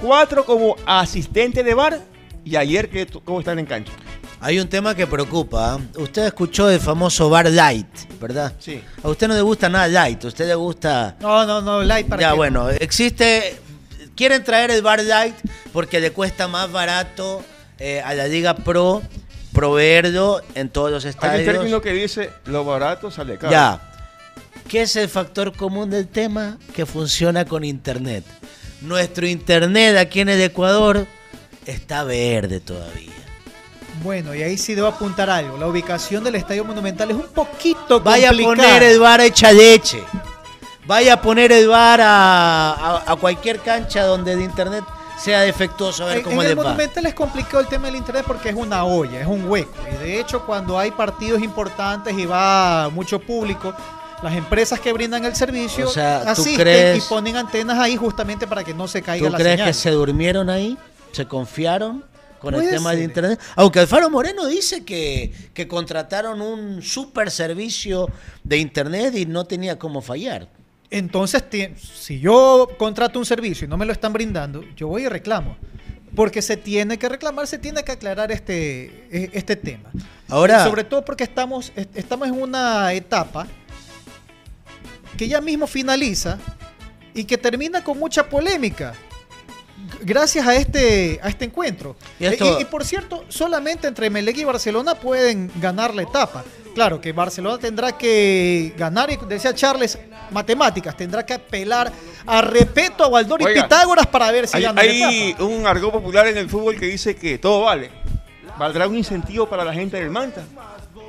Cuatro como asistente de bar y ayer que cómo están en cancha. Hay un tema que preocupa. ¿ah? Usted escuchó el famoso bar light, ¿verdad? Sí. A usted no le gusta nada light, a usted le gusta... No, no, no, light para Ya, qué? bueno, existe... Quieren traer el bar light porque le cuesta más barato eh, a la Liga Pro proveerlo en todos los Hay un estadios. término que dice lo barato sale caro. Ya. ¿Qué es el factor común del tema? Que funciona con internet. Nuestro internet aquí en el Ecuador está verde todavía. Bueno, y ahí sí debo apuntar algo. La ubicación del Estadio Monumental es un poquito Vaya a complicada. poner a echa leche. Vaya a poner bar a, a- a cualquier cancha donde el internet sea defectuoso. A ver En, cómo en el va. Monumental es complicado el tema del internet porque es una olla, es un hueco. Y de hecho, cuando hay partidos importantes y va mucho público, las empresas que brindan el servicio O sea, ¿tú asisten crees- y ponen antenas ahí justamente para que no se caiga ¿Tú la crees señal. que se durmieron ahí? ¿Se confiaron con el tema ser. internet? Aunque Alfaro Moreno dice que, que contrataron un super servicio de internet y no tenía cómo fallar. Entonces, si yo contrato un servicio y no me lo están brindando, yo voy y reclamo. Porque se tiene que reclamar, se tiene que aclarar este, e- este tema. Ahora- Sobre todo porque estamos, est- estamos en una etapa que ya mismo finaliza y que termina con mucha polémica. Gracias a este, a este encuentro. Y esto- y, y por cierto, solamente entre Melec y Barcelona pueden ganar la etapa. Claro que Barcelona tendrá que ganar, y decía Charles, matemáticas, tendrá que apelar a Repeto, a Baldor y Oiga, Pitágoras para ver si Hay, gana la hay etapa. un argot popular en el fútbol que dice que todo vale. ¿Valdrá un incentivo para la gente del Manta?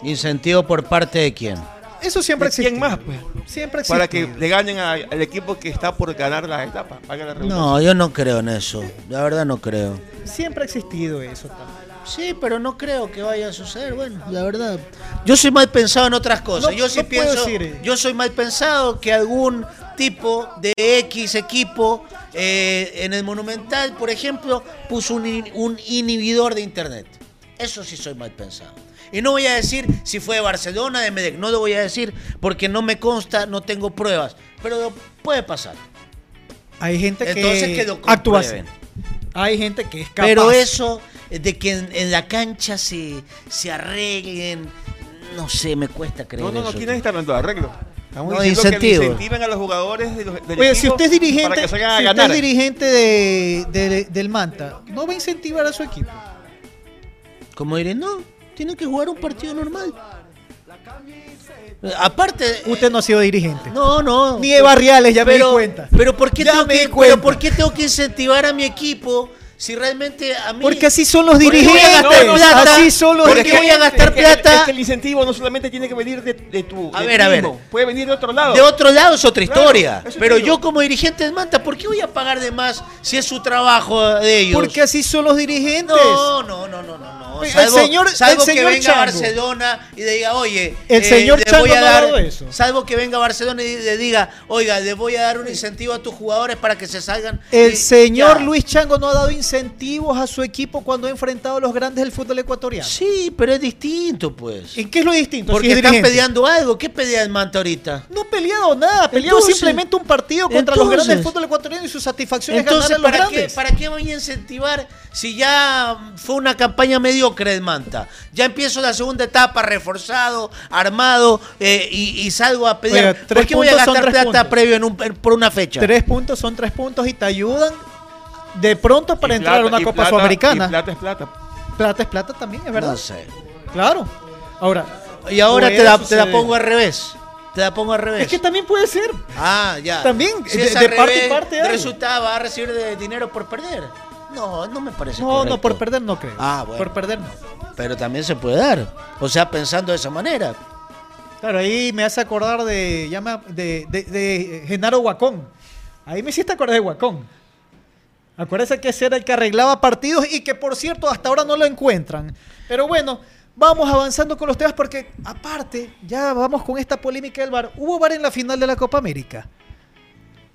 ¿Incentivo por parte de quién? Eso siempre ¿De quién existe. más, pues? Siempre existe. Para que le ganen a- al equipo que está por ganar la etapa. Valga la redundancia. No, yo no creo en eso. La verdad no creo. Siempre ha existido eso también. Sí, pero no creo que vaya a suceder. Bueno, la verdad. Yo soy mal pensado en otras cosas. No, yo sí no puedo pienso. decir, eh. Yo soy mal pensado que algún tipo de X equipo eh, en el Monumental, por ejemplo, puso un, in- un inhibidor de internet. Eso sí soy mal pensado. Y no voy a decir si fue de Barcelona, de Medec. No lo voy a decir porque no me consta, no tengo pruebas. Pero puede pasar. Hay gente Entonces que, que lo actúa así. Hay gente que es capaz. Pero eso de que en, en la cancha se, se arreglen, no sé, me cuesta creer No, no, no, aquí nadie está hablando de arreglo. Estamos No, diciendo que incentivo. le incentiven a los jugadores de los, del Oye, si usted es dirigente, que si usted es dirigente de, de- del Manta, no va a incentivar a su equipo. Como diré, no, tiene que jugar un partido normal. Aparte, Usted no ha sido dirigente. no, no. Ni de Barriales, ya me di cuenta. Pero ¿por qué Ya tengo me di cuenta. pero ¿por qué tengo que incentivar a mi equipo si realmente a mí Porque así son los ¿Por qué voy a dirigentes. así son los ¿Por qué dirigentes. voy a gastar Es que- plata? Es que el incentivo no solamente tiene que venir de, de tu. A de ver, a ver. Puede venir de otro lado. De otro lado es otra Claro, historia. pero yo como dirigente del Manta, ¿por qué voy a pagar de más si es su trabajo de ellos? Porque así son los dirigentes. No, no, no, no, no. no. El Salvo, señor- salvo el que venga Chango. Barcelona y le diga, oye, El señor le voy a dar, eso. salvo que venga Barcelona y le diga, oiga, le voy a dar un incentivo a tus jugadores para que se salgan. El Y señor ya. Luis Chango no ha dado incentivos a su equipo cuando ha enfrentado a los grandes del fútbol ecuatoriano. Sí, pero es distinto, pues. ¿En qué es lo distinto? Porque Si es están dirigente? peleando algo. ¿Qué pelea el Manta ahorita? No ha peleado nada, ha peleado Entonces- simplemente un partido contra los grandes del fútbol ecuatoriano y su satisfacción es Entonces, ganar a los ¿para qué. ¿para qué voy a incentivar si ya fue una campaña mediocre del Manta? Ya empiezo la segunda etapa reforzado, armado eh, y, y salgo a pelear. Oiga, ¿Por qué voy a gastar plata previo en un- en- por una fecha? Tres puntos son tres puntos y te ayudan de pronto para Y entrar a una y Copa plata- Sudamericana. y plata es plata. Plata es plata también, es verdad. No sé. Claro. Ahora. Y ahora te la, te la pongo al revés. Te la pongo al revés. Es que también puede ser. Ah, ya. También, Si de- es de al parte y parte hay. resulta va a recibir de dinero por perder. No, no me parece No, correcto. no, por perder no creo. Ah, bueno. Por perder no. Pero también se puede dar. O sea, pensando de esa manera. Claro, ahí me hace acordar de, llama, de, de, de Genaro Huacón. Ahí me hiciste acordar de Huacón. Acuérdese que ese era el que arreglaba partidos y que por cierto hasta ahora no lo encuentran. Pero bueno, vamos avanzando con los temas porque aparte, ya vamos con esta polémica del VAR. Hubo VAR en la final de la Copa América.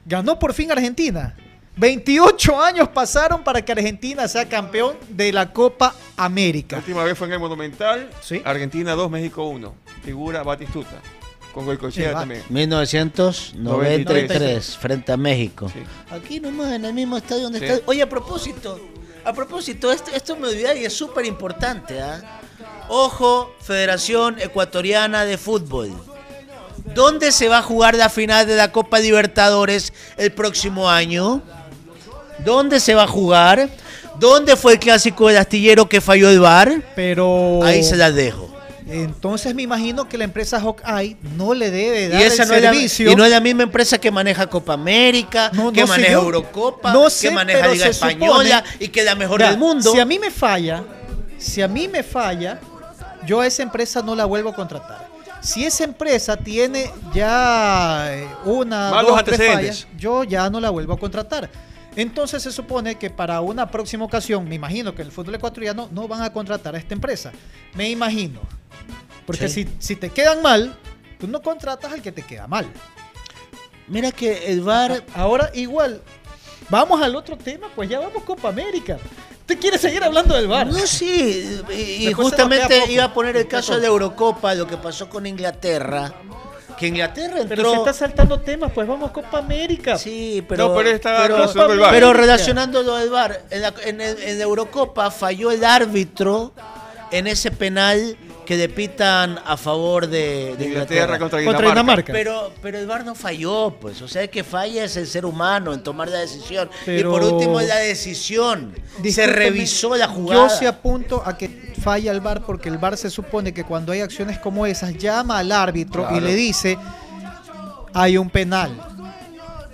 Ganó por fin Argentina. 28 años pasaron para que Argentina sea campeón de la Copa La América. última vez fue en el Monumental. Sí. Argentina 2, México 1. Figura Batistuta. Con Goicoechea Sí, también. 1993, frente a México. Sí. Aquí nomás, en el mismo estadio donde Sí. está. Oye, a propósito, a propósito, esto, esto me olvidé y es súper importante. ¿ah? Ojo, Federación Ecuatoriana de Fútbol. ¿Dónde se va a jugar la final de la Copa Libertadores el próximo año? ¿Dónde se va a jugar? ¿Dónde fue el clásico del astillero que falló el bar? Pero Ahí se las dejo. Entonces me imagino que la empresa Hawkeye no le debe dar Y esa el no es, la, servicio. y no es la misma empresa que maneja Copa América, No, que no, maneja señor. Eurocopa, No que maneja Liga Española supone- y que es la mejor Ya, del mundo. Si a mí me falla, si a mí me falla, yo a esa empresa no la vuelvo a contratar. Si esa empresa tiene ya eh, una, Malos dos, tres fallas, yo ya no la vuelvo a contratar. Entonces se supone que para una próxima ocasión, me imagino que en el fútbol ecuatoriano no van a contratar a esta empresa. Me imagino. Porque Sí. si, si te quedan mal, tú no contratas al que te queda mal. Mira que el bar Ahora igual, vamos al otro tema, pues ya vamos Copa América. ¿Usted quiere seguir hablando del bar? No, sí, y, y justamente iba a poner el caso de la. Eurocopa, lo que pasó con Inglaterra, que Inglaterra entró... Pero se está saltando temas, pues vamos Copa América. Sí, pero, No, pero está pero, el pero relacionándolo del VAR, en la, en en la Eurocopa falló el árbitro en ese penal que depitan a favor de, de Inglaterra contra Contra Dinamarca. Pero, pero el VAR no falló, pues. O sea, el que falla es el ser humano en tomar la decisión. Pero- Y por último, es la decisión. Se revisó la jugada. Yo sí apunto a que falla el VAR porque el VAR se supone que cuando hay acciones como esas llama al árbitro y le dice hay un penal,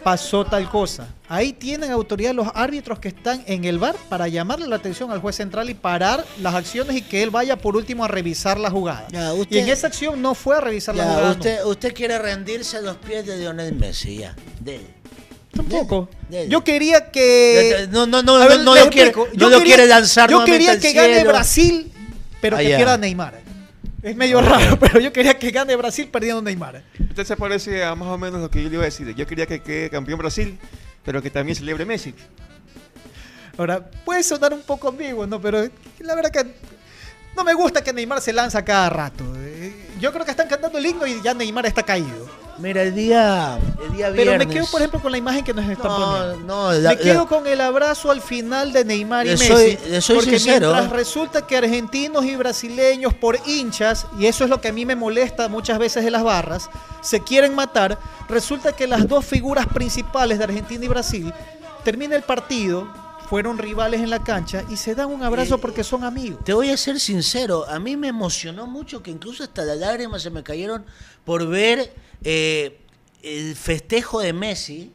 pasó tal cosa. Ahí tienen autoridad los árbitros que están en el VAR para llamarle la atención al juez central y parar las acciones y que él vaya por último a revisar la jugada. Ya, usted- y en esa acción no fue a revisar la jugada. no. usted, usted quiere rendirse a los pies de Lionel Messi, ya. Dele. Tampoco. Dele. Yo quería que. No, no, no, ver, no, no lo quiere, no Yo lo quería- quiere lanzar Yo quería que gane. Brasil, pero Ah, que pierda Neymar. Es medio raro, pero yo quería que gane Brasil perdiendo Neymar. Usted se parece a más o menos lo que yo le iba a decir. Yo quería que quede campeón Brasil, pero que también celebre Messi. Ahora, puede sonar un poco ambiguo, ¿no? Pero la verdad que no me gusta que Neymar se lanza cada rato. Eh, Yo creo que están cantando el himno y ya Neymar está caído. Mira, el día, el día Pero me quedo, por ejemplo, con la imagen que nos están No, poniendo. no, la- me quedo la- con el abrazo al final de Neymar y Le Messi. soy- le soy porque sincero. mientras resulta que argentinos y brasileños por hinchas, y eso es lo que a mí me molesta muchas veces de las barras, se quieren matar, resulta que las dos figuras principales de Argentina y Brasil termina el partido, fueron rivales en la cancha y se dan un abrazo Eh, porque son amigos. Te voy a ser sincero, a mí me emocionó mucho que incluso hasta las lágrimas se me cayeron por ver eh, el festejo de Messi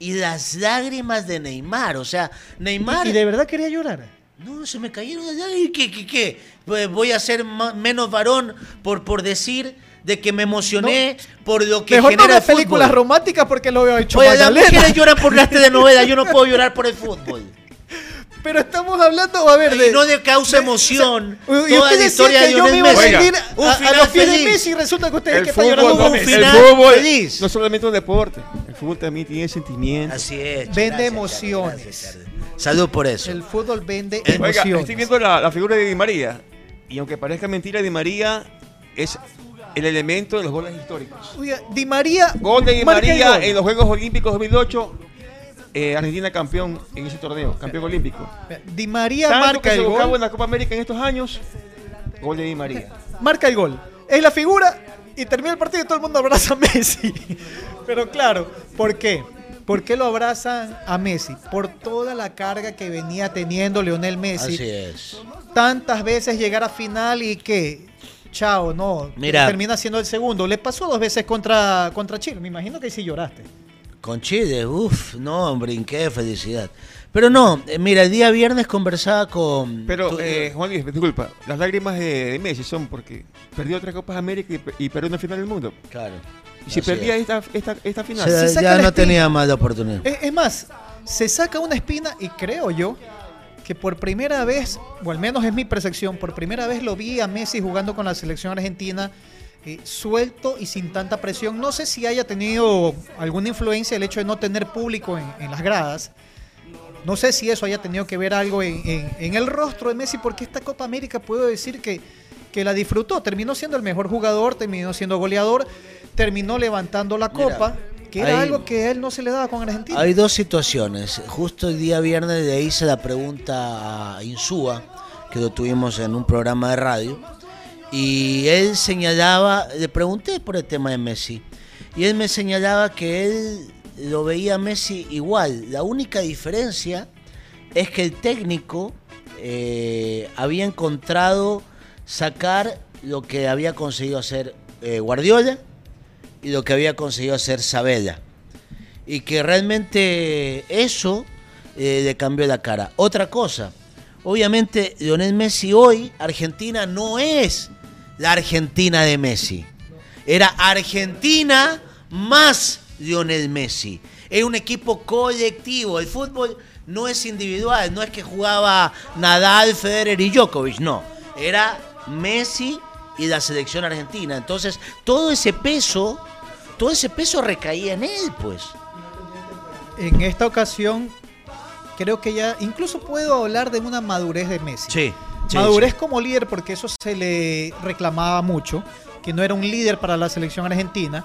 y las lágrimas de Neymar. O sea, Neymar... Y de verdad quería llorar. No, se me cayeron las lágrimas. ¿Qué, qué, qué? Pues voy a ser menos varón por, por decir de que me emocioné por lo que Mejor no genera fútbol. películas románticas porque lo veo hecho Oye, las mujeres lloran por las telenovelas, yo no puedo llorar por el fútbol. Pero estamos hablando, a ver, Y no de causa de- emoción. o sea, y toda usted la decía historia que de yo me Lionel iba a Un a, los pies de. Messi y resulta que ustedes El que están fútbol, llorando no, un el Messi. final fútbol feliz. no es solamente un deporte. El fútbol también tiene sentimientos. Así es. Vende gracias, emociones. gracias. Salud por eso. El fútbol vende Oiga, emociones. estoy viendo la, la figura de Di María. Y aunque parezca mentira, Di María es el elemento de los goles históricos. Oiga, Di María. Gol de Di el María gol. en los Juegos Olímpicos 2008. Eh, Argentina campeón en ese torneo, campeón olímpico. Di María Tanto marca que se el buscaba gol. en la Copa América en estos años, gol de Di María. Marca el gol. Es la figura y termina el partido y todo el mundo abraza a Messi. Pero claro, ¿por qué? ¿Por qué lo abrazan a Messi? Por toda la carga que venía teniendo Lionel Messi. Así es. Tantas veces llegar a final y que, chao, no, Mira. termina siendo el segundo. Le pasó dos veces contra, contra Chile. Me imagino que sí lloraste. Con Chile, uff, no, brinqué de felicidad. Pero no, eh, mira, el día viernes conversaba con... Pero, tu- eh, Juan Luis, disculpa, las lágrimas de, de Messi son porque perdió tres Copas América y, y perdió una final del mundo. Claro. Y si perdía es. esta, esta, esta final. sea, Se saca ya no espina. tenía más la oportunidad. Es, es más, se saca una espina y creo yo que por primera vez, o al menos es mi percepción, por primera vez lo vi a Messi jugando con la selección argentina eh, suelto y sin tanta presión. No sé si haya tenido alguna influencia el hecho de no tener público en, en las gradas. No sé si eso haya tenido que ver algo en, en- en el rostro de Messi, porque esta Copa América puedo decir que, que la disfrutó. Terminó siendo el mejor jugador, terminó siendo goleador, terminó levantando la Mira, Copa, que era hay- algo que a él no se le daba con Argentina. Hay dos situaciones. Justo el día viernes le hice la pregunta a Insúa, que lo tuvimos en un programa de radio, y él señalaba, le pregunté por el tema de Messi, y él me señalaba que él lo veía a Messi igual. La única diferencia es que el técnico eh, había encontrado sacar lo que había conseguido hacer eh, Guardiola y lo que había conseguido hacer Sabella y que realmente eso eh, le cambió la cara. Otra cosa, obviamente Lionel Messi hoy, Argentina no es la Argentina de Messi. Era Argentina más Lionel Messi. Es un equipo colectivo. El fútbol no es individual, no es que jugaba Nadal, Federer y Djokovic, no. Era Messi y la selección argentina. Entonces, todo ese peso, todo ese peso recaía en él, pues. En esta ocasión, creo que ya incluso puedo hablar de una madurez de Messi. Sí. Sí, madurez sí. como líder, porque eso se le reclamaba mucho, que no era un líder para la selección argentina.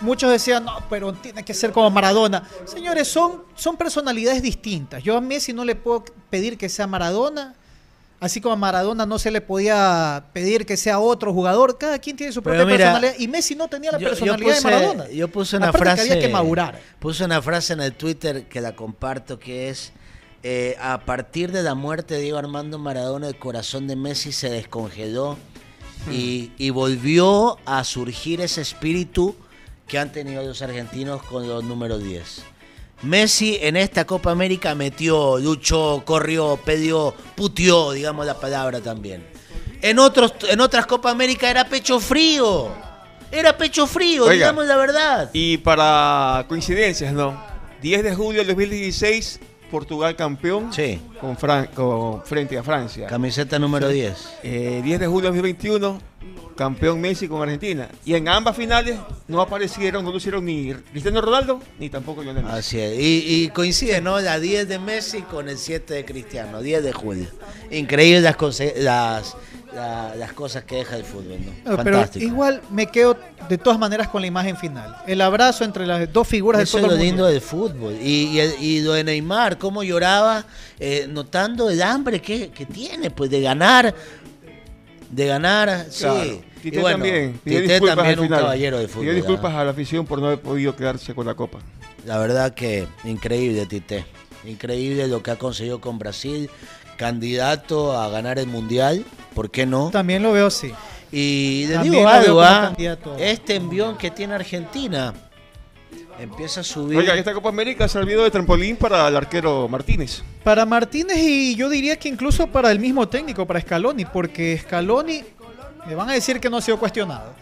Muchos decían, no, pero tiene que ser como Maradona. Señores, son, son personalidades distintas. Yo a Messi no le puedo pedir que sea Maradona, Así como a Maradona no se le podía pedir que sea otro jugador, cada quien tiene su propia mira, personalidad. Y Messi no tenía la Yo- yo personalidad puse- de Maradona. Yo puse una Aparte que frase. había que madurar. Puse una frase en el Twitter que la comparto que es. Eh, a partir de la muerte de Diego Armando Maradona, el corazón de Messi se descongeló y, y volvió a surgir ese espíritu que han tenido los argentinos con los números 10. Messi en esta Copa América metió, luchó, corrió, peleó, puteó, digamos la palabra también. En, otros, en otras Copa América era pecho frío. Era pecho frío, Oiga. digamos la verdad. Y para coincidencias, ¿no? 10 de julio del 2016, Portugal campeón Sí. con Fran- con- frente a Francia. Camiseta número 10. Eh, 10 de julio del 2021, campeón Messi con Argentina. Y en ambas finales no aparecieron, no lucieron ni Cristiano Ronaldo ni tampoco Lionel Messi. Así es. Y, y coincide, ¿no? La 10 de Messi con el 7 de Cristiano, 10 de julio. Increíble las, las, la- las cosas que deja el fútbol, ¿no? No, pero Fantástico. igual me quedo de todas maneras con la imagen final. El abrazo entre las dos figuras Eso del es lo fútbol lindo del fútbol. Y, y, y lo de Neymar, cómo lloraba, eh, notando el hambre que, que tiene, pues de ganar. De ganar, sí. Claro. Y Tite bueno, también, Tite también un final. caballero de fútbol. Pidió disculpas ¿ah? a la afición por no haber podido quedarse con la copa. La verdad que increíble, Tite. Increíble lo que ha conseguido con Brasil. Candidato a ganar el mundial. ¿Por qué no? También lo veo así. Y le digo algo, ¿ah? candidato. Este envión que tiene Argentina empieza a subir. Oiga, esta Copa América ha servido de trampolín para el arquero Martínez. Para Martínez y yo diría que incluso para el mismo técnico, para Scaloni, porque Scaloni, me van a decir que no ha sido cuestionado.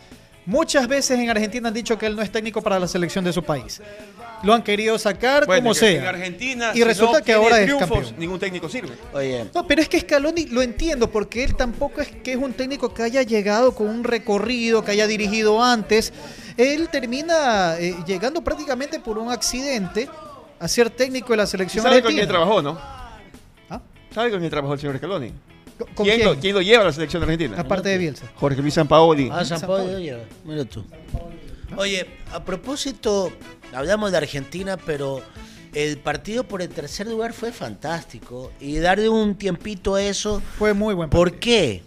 Muchas veces en Argentina han dicho que él no es técnico para la selección de su país. Lo han querido sacar Bueno, como que sea. En Argentina, y si resulta no que tiene ahora es triunfos, campeón. Ningún técnico sirve. Oye, No, pero es que Scaloni lo entiendo, porque él tampoco es que es un técnico que haya llegado con un recorrido, que haya dirigido antes. Él termina eh, llegando prácticamente por un accidente a ser técnico de la ¿Y selección ¿Sabe con argentina. quién trabajó, no? ¿Ah? ¿Sabe con quién trabajó el señor Scaloni? ¿Con ¿Quién, quién? Lo, quién lo lleva a la selección de Argentina? Aparte de Bielsa. Jorge Luis Sampaoli. Ah, San Pablo, oye, mira tú. Oye, a propósito, hablamos de Argentina, pero el partido por el tercer lugar fue fantástico. Y darle un tiempito a eso. Fue muy buen ¿Por partido. qué?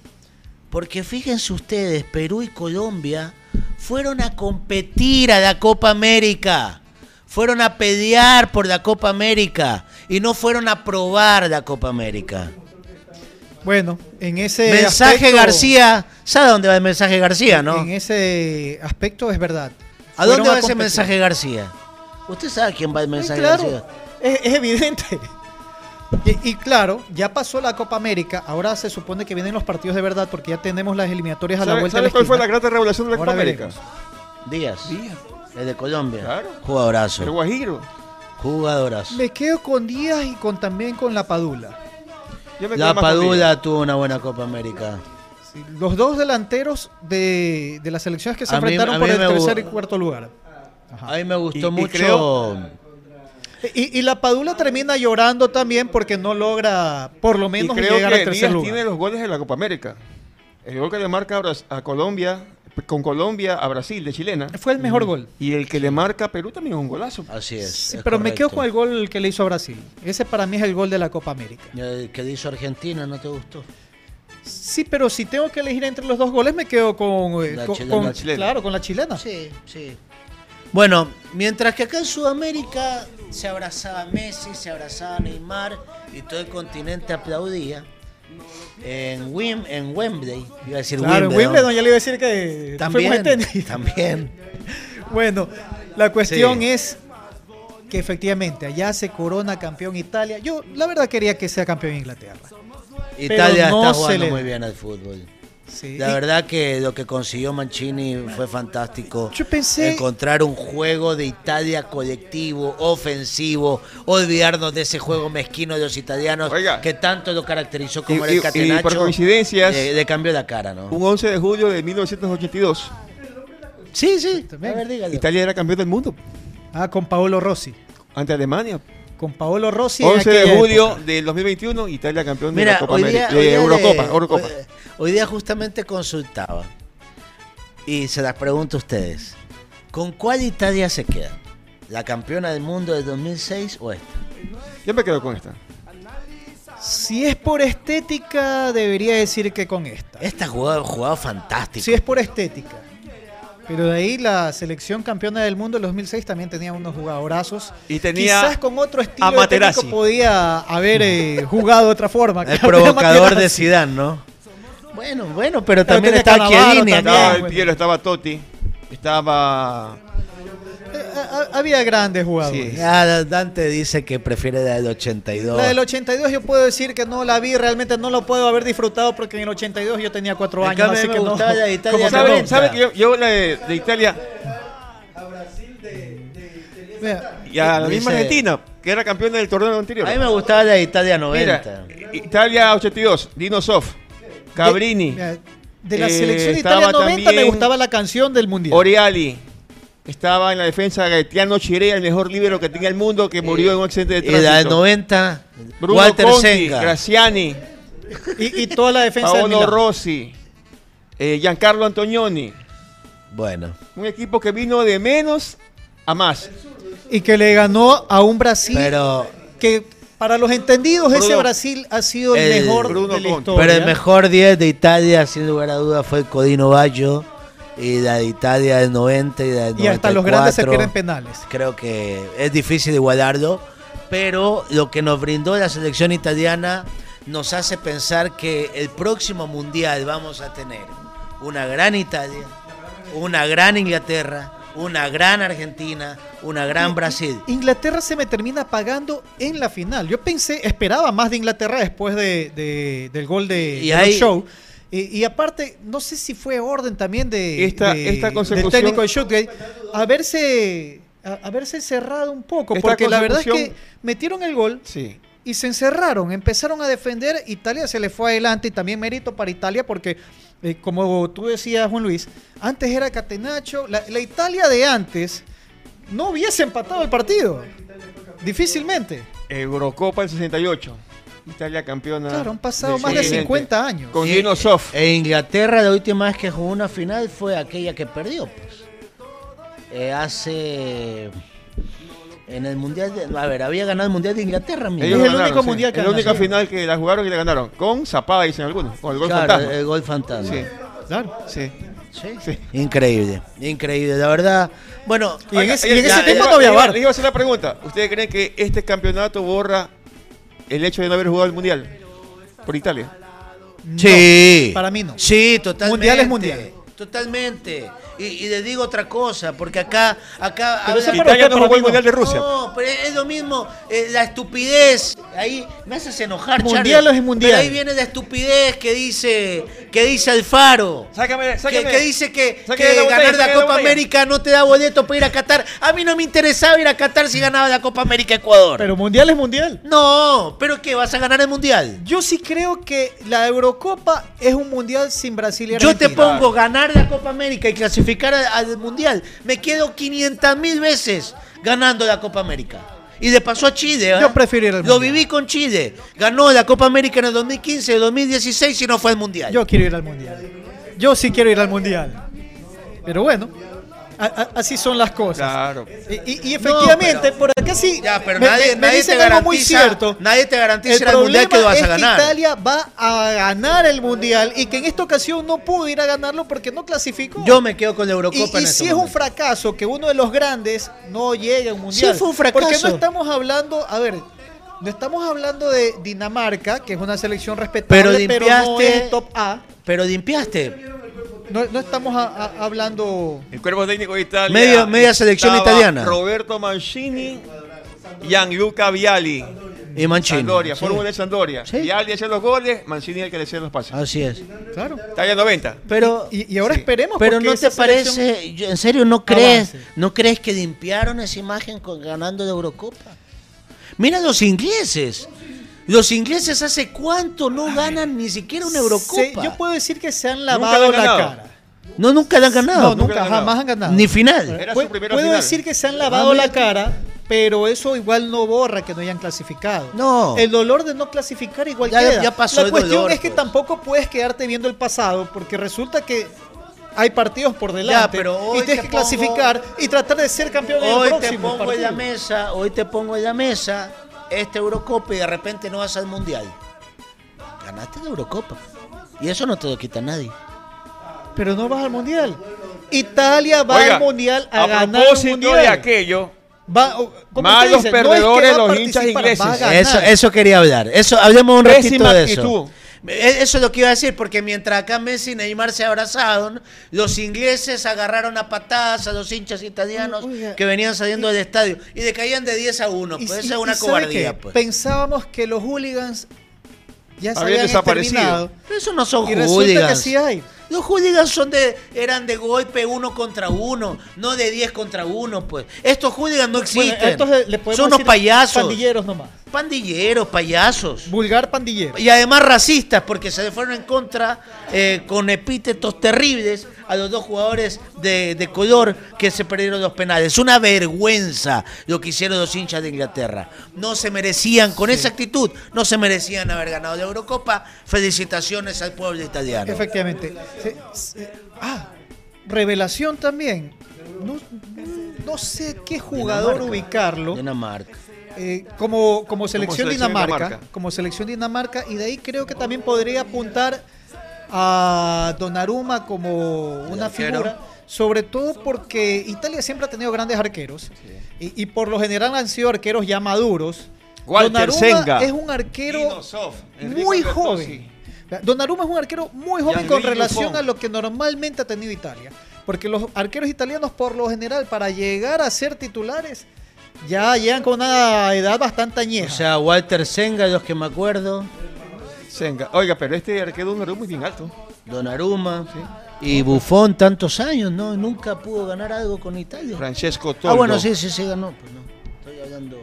Porque fíjense ustedes, Perú y Colombia fueron a competir a la Copa América. Fueron a pelear por la Copa América. Y no fueron a probar la Copa América. Bueno, en ese mensaje aspecto- García. ¿Sabe dónde va el mensaje García, no? En ese aspecto es verdad. ¿A dónde va a ese mensaje García? Usted sabe quién va el Sí, mensaje claro, García. es, es evidente. Y, y claro, ya pasó la Copa América, ahora se supone que vienen los partidos de verdad porque ya tenemos las eliminatorias a la ¿Sabe, vuelta sabe de la cuál fue la grata revelación de la Ahora Copa América? veremos. Díaz. Díaz. El de Colombia. Claro. Jugadorazo. El Guajiro. Jugadorazo. Me quedo con Díaz y con también con la Padula. Yo me La. Padula tuvo una buena Copa América. Sí, Los dos delanteros de, de las selecciones que se A enfrentaron por el tercer y cuarto lugar. A mí me gustó Y- y mucho. creo- Y, y la Padula termina llorando también porque no logra por lo Y menos creo llegar al que tercer Díaz lugar. tiene los goles de la Copa América. El gol que le marca a, Bras- a Colombia, con Colombia a Brasil de chilena. Fue el mejor gol. Y el que le marca a Perú también es un golazo. Así es. Sí, es pero me quedo con el gol que le hizo a Brasil. Ese para mí es el gol de la Copa América. El que le hizo Argentina, ¿no te gustó? Sí, pero si tengo que elegir entre los dos goles, me quedo con, eh, La con- chilena. con- La chilena. claro, con la chilena. Sí, sí. Bueno, mientras que acá en Sudamérica se abrazaba Messi, se abrazaba Neymar y todo el continente aplaudía. En, Wim, en Wembley, iba a decir Claro, en Wimbledon, Wimbledon ya le iba a decir que en también, tenis. también. Bueno, la cuestión Sí. es que efectivamente allá se corona campeón Italia. Yo la verdad quería que sea campeón Inglaterra. Italia no está jugando muy bien al fútbol. Sí. La Y- verdad que lo que consiguió Mancini fue fantástico. Yo pensé- Encontrar un juego de Italia colectivo, ofensivo, olvidarnos de ese juego mezquino de los italianos Oiga. que tanto lo caracterizó como Y- era y- el y catenacho. por coincidencias- Le, le cambió la cara, ¿no? Un 11 de julio de 1982. Sí, sí. A ver, dígalo. Italia era campeón del mundo Ah, con Paolo Rossi. ante Alemania. Con Paolo Rossi. en 11 de julio época. del 2021, Italia campeón de Mira, la Copa América. de Eurocopa, le- Eurocopa. Hoy- día justamente consultaba y se las pregunto a ustedes. ¿Con cuál Italia se queda? ¿La campeona del mundo del 2006 o esta? Yo me quedo con esta. Si es por estética, debería decir que con esta. Esta jugada jugado fantástico. Si es por estética. Pero de ahí la selección campeona del mundo en 2006 también tenía unos jugadorazos. Y tenía Quizás con otro estilo de técnico podía haber eh, jugado de otra forma. El provocador de. Zidane, ¿no? Bueno, bueno, pero, también Cannavaro Chiellini también. Estaba el Piero, estaba Totti, estaba... Eh, ha- Había grandes jugadores. Sí. Ah, Dante dice que prefiere la del 82. La del 82 yo puedo decir que no la vi, realmente no lo puedo haber disfrutado porque en el 82 yo tenía cuatro años, así que no. la de Italia ¿Sabe, sabe que yo, yo la de, de Italia Vea, y a la misma Argentina, que era campeona del torneo anterior? A mí me gustaba la de Italia 90. Mira, Italia 82, Dino Sof, Cabrini, mira, de la Eh, selección de estaba Italia 90 me gustaba la canción del mundial. Oriali. Estaba en la defensa Gaetiano Chirea, el mejor líbero que tenía el mundo, que murió en un accidente de y la del tránsito. 90, Bruno Walter Conti, Senga. Graciani, y, y toda la defensa del Paolo Milán. Rossi, eh, Giancarlo Antonioni. Bueno, Un equipo que vino de menos a más. Y que le ganó a un Brasil pero, que para los entendidos ese Brasil ha sido el, El- mejor Bruno de la historia. pero el mejor 10 de Italia, sin lugar a dudas, fue el Codino Baggio. Y la de Italia del 90 y la del 94. y hasta los grandes se pierden penales. Creo que es difícil igualarlo, pero lo que nos brindó la selección italiana nos hace pensar que el próximo mundial vamos a tener una gran Italia, una gran Inglaterra, una gran Argentina, una gran Brasil. Inglaterra se me termina pagando en la final. Yo pensé, esperaba más de Inglaterra después de, de- del gol de, Y ahí- Shaw. Y, y aparte, no sé si fue orden también de, Esta- de- esta del técnico de Stuttgart, haberse, a- haberse cerrado un poco. Porque la verdad es que metieron el gol Sí. y se encerraron, empezaron a defender, Italia se le fue adelante y también mérito para Italia porque, eh, como tú decías Juan Luis, antes era Catenacho, la, la Italia de antes no hubiese empatado el partido, difícilmente. Eurocopa del 68. Italia campeona. Claro, han pasado más de continente. 50 años. Con Dino Sof. E Inglaterra, la última vez que jugó una final fue aquella que perdió, pues. Eh, hace. En el Mundial de. A ver, había ganado el Mundial de Inglaterra, mira. Ellos- el único mundial que Es la única final que la jugaron y la ganaron. Con Zapada, dicen algunos. Con el gol Claro, fantasma. el gol fantasma. Sí, Claro. sí. Sí. Sí. Increíble, increíble, la verdad. Bueno, Y en Oiga, ese, y en ya, ese ya, tiempo ya, no había VAR. Le iba a hacer la pregunta. ¿Ustedes creen que este campeonato borra el hecho de no haber jugado el mundial por Italia? sí. para mí no. Sí, totalmente. Mundial es mundial. Totalmente. Y, y les digo otra cosa, porque acá, acá Pero habla- Italia no jugó el mundial de Rusia. No, pero es lo mismo, eh, la estupidez. Ahí me haces enojar, Mundial Charlie. es mundial. Pero ahí viene la estupidez que dice, que dice Alfaro. Sácame, sácame. que dice que, Sáqueme que la botella, ganar la Copa. América no te da boleto para ir a Qatar. A mí no me interesaba ir a Qatar si ganaba la Copa América Ecuador. Pero mundial es mundial. no, pero ¿qué? ¿Vas a ganar el mundial? Yo sí creo que la Eurocopa es un mundial sin Brasil y Yo te Argentina. pongo ganar la Copa América y clasificar al, al Mundial. Me quedo 500 mil veces ganando la Copa América. Y le pasó a Chile. ¿eh? Yo prefiero ir al Lo Mundial. viví con Chile. Ganó la Copa América en el 2015, 2016 y no fue al Mundial. Yo quiero ir al mundial. Yo sí quiero ir al mundial. Pero bueno, así son las cosas. Claro. Y, y- y efectivamente, pero- por acá sí. ya, pero me, nadie, me- me nadie dicen te algo muy cierto. Nadie te garantiza El el Mundial que vas es a ganar. que Italia va a ganar el mundial y que en esta ocasión no pudo ir a ganarlo porque no clasificó. Yo me quedo con la y, Eurocopa y en este si es un fracaso que uno de los grandes no llegue a un mundial. Sí, fue un fracaso. Porque no estamos hablando, a ver, no estamos hablando de Dinamarca, que es una selección respetable, Pero pero, no limpiaste- es top A. Pero limpiaste. No, no estamos a- a- hablando. El cuerpo técnico de Italia. Medio- media selección italiana. Roberto Mancini, Gianluca Vialli. Y Mancini. Sandoria, Sí. fórmula de Sandoria. Sí. Vialli hacía los goles, Mancini el que le hacía los pases. Así es. Claro. Italia 90. Pero, Y, y ahora Sí. esperemos. pero no te parece, en serio, ¿no crees, avance. ¿no crees que limpiaron esa imagen con, ganando la Eurocopa? Mira los ingleses. Los ingleses hace cuánto no ganan ni siquiera una Eurocopa. Se- yo puedo decir que se han lavado la han la ganado. cara. No, nunca la han ganado. No, nunca nunca, la han ganado. jamás han ganado. Ni final. Era su primera puedo final. decir que se han lavado Ah, la mira. cara, pero eso igual no borra que no hayan clasificado. No. El dolor de no clasificar igual Ya- queda. ya pasó la el cuestión dolor, es que pues. tampoco puedes quedarte viendo el pasado, porque resulta que hay partidos por delante pero hoy y tienes te que clasificar y tratar de ser campeón en Hoy el te próximo pongo en la partido. mesa, hoy te pongo en la mesa esta Eurocopa y de repente no vas al Mundial. ganaste la Eurocopa. Y eso no te lo quita nadie. Pero no vas al mundial. Italia va Oiga, al mundial a, a ganar un propósito mundial. de aquello, Va- Malos perdedores va a los hinchas ingleses. va a ganar. Eso, eso quería hablar. Eso, hablemos un ratito Pésima de eso. actitud. E- Eso es lo que iba a decir, porque mientras acá Messi y Neymar se abrazaron, los ingleses agarraron a patadas a los hinchas italianos Oiga, que venían saliendo y- del estadio y decaían de 10 a 1. Y- Pues y- eso es una y ¿sabe cobardía. Pues. Pensábamos que los hooligans ya se Habían habían desaparecido. exterminado. Pero eso no son Y resulta hooligans. que sí hay. Los hooligans son de, eran de golpe uno contra uno, no de 10 contra uno, pues. Estos hooligans no Bueno, existen. estos le- son unos payasos. Pandilleros nomás. Pandilleros, payasos. Vulgar pandillero. Y además racistas, porque se le fueron en contra eh, con epítetos terribles a los dos jugadores de, de color que se perdieron los penales. Una vergüenza lo que hicieron los hinchas de Inglaterra. No se merecían, con esa actitud, no se merecían haber ganado la Eurocopa. Felicitaciones al pueblo italiano. Efectivamente. Se- se- ah, revelación también. No, no sé qué jugador Dinamarca. ubicarlo Dinamarca. eh, como, como selección selección Dinamarca, Dinamarca. Como selección Dinamarca. Y de ahí creo que también podría apuntar a Donnarumma como una figura. Sobre todo porque Italia siempre ha tenido grandes arqueros. Y, y por lo general han sido arqueros ya maduros. Walter Donnarumma Senga. es un arquero Inosov, muy joven. Donnarumma es un arquero muy joven con relación Buffon. a lo que normalmente ha tenido Italia. Porque los arqueros italianos, por lo general, para llegar a ser titulares, ya llegan con una edad bastante O añeja. sea, Walter Senga, de los que me acuerdo, Senga. Oiga, pero este arquero un muy bien alto. Donnarumma y Buffon, tantos años, ¿no? Nunca pudo ganar algo con Italia. Francesco Toldo. Ah, bueno, sí, sí, sí ganó. Pues no, estoy hablando...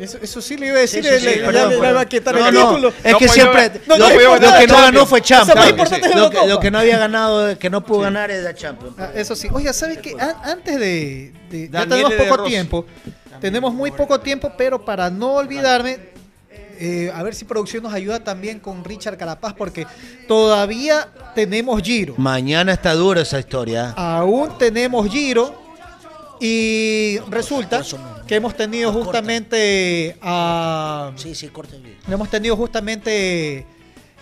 Eso, eso sí le iba a decir, sí, perdón, va a quitar No, el no, título. es que siempre no, lo, no que- importa lo que no ganó fue Champions. Lo que, Copa. lo que no había ganado, que no pudo ganar es la Champions. Ah, Eso sí. Oiga, ¿sabes qué? An- Antes de... de- ya tenemos poco tiempo. Tenemos muy poco tiempo, pero para no olvidarme, eh, a ver si producción nos ayuda también con Richard Carapaz, porque todavía tenemos Giro. Mañana está dura esa historia. Aún tenemos Giro. Y resulta que hemos tenido justamente a... Sí, sí, corta bien. Hemos tenido justamente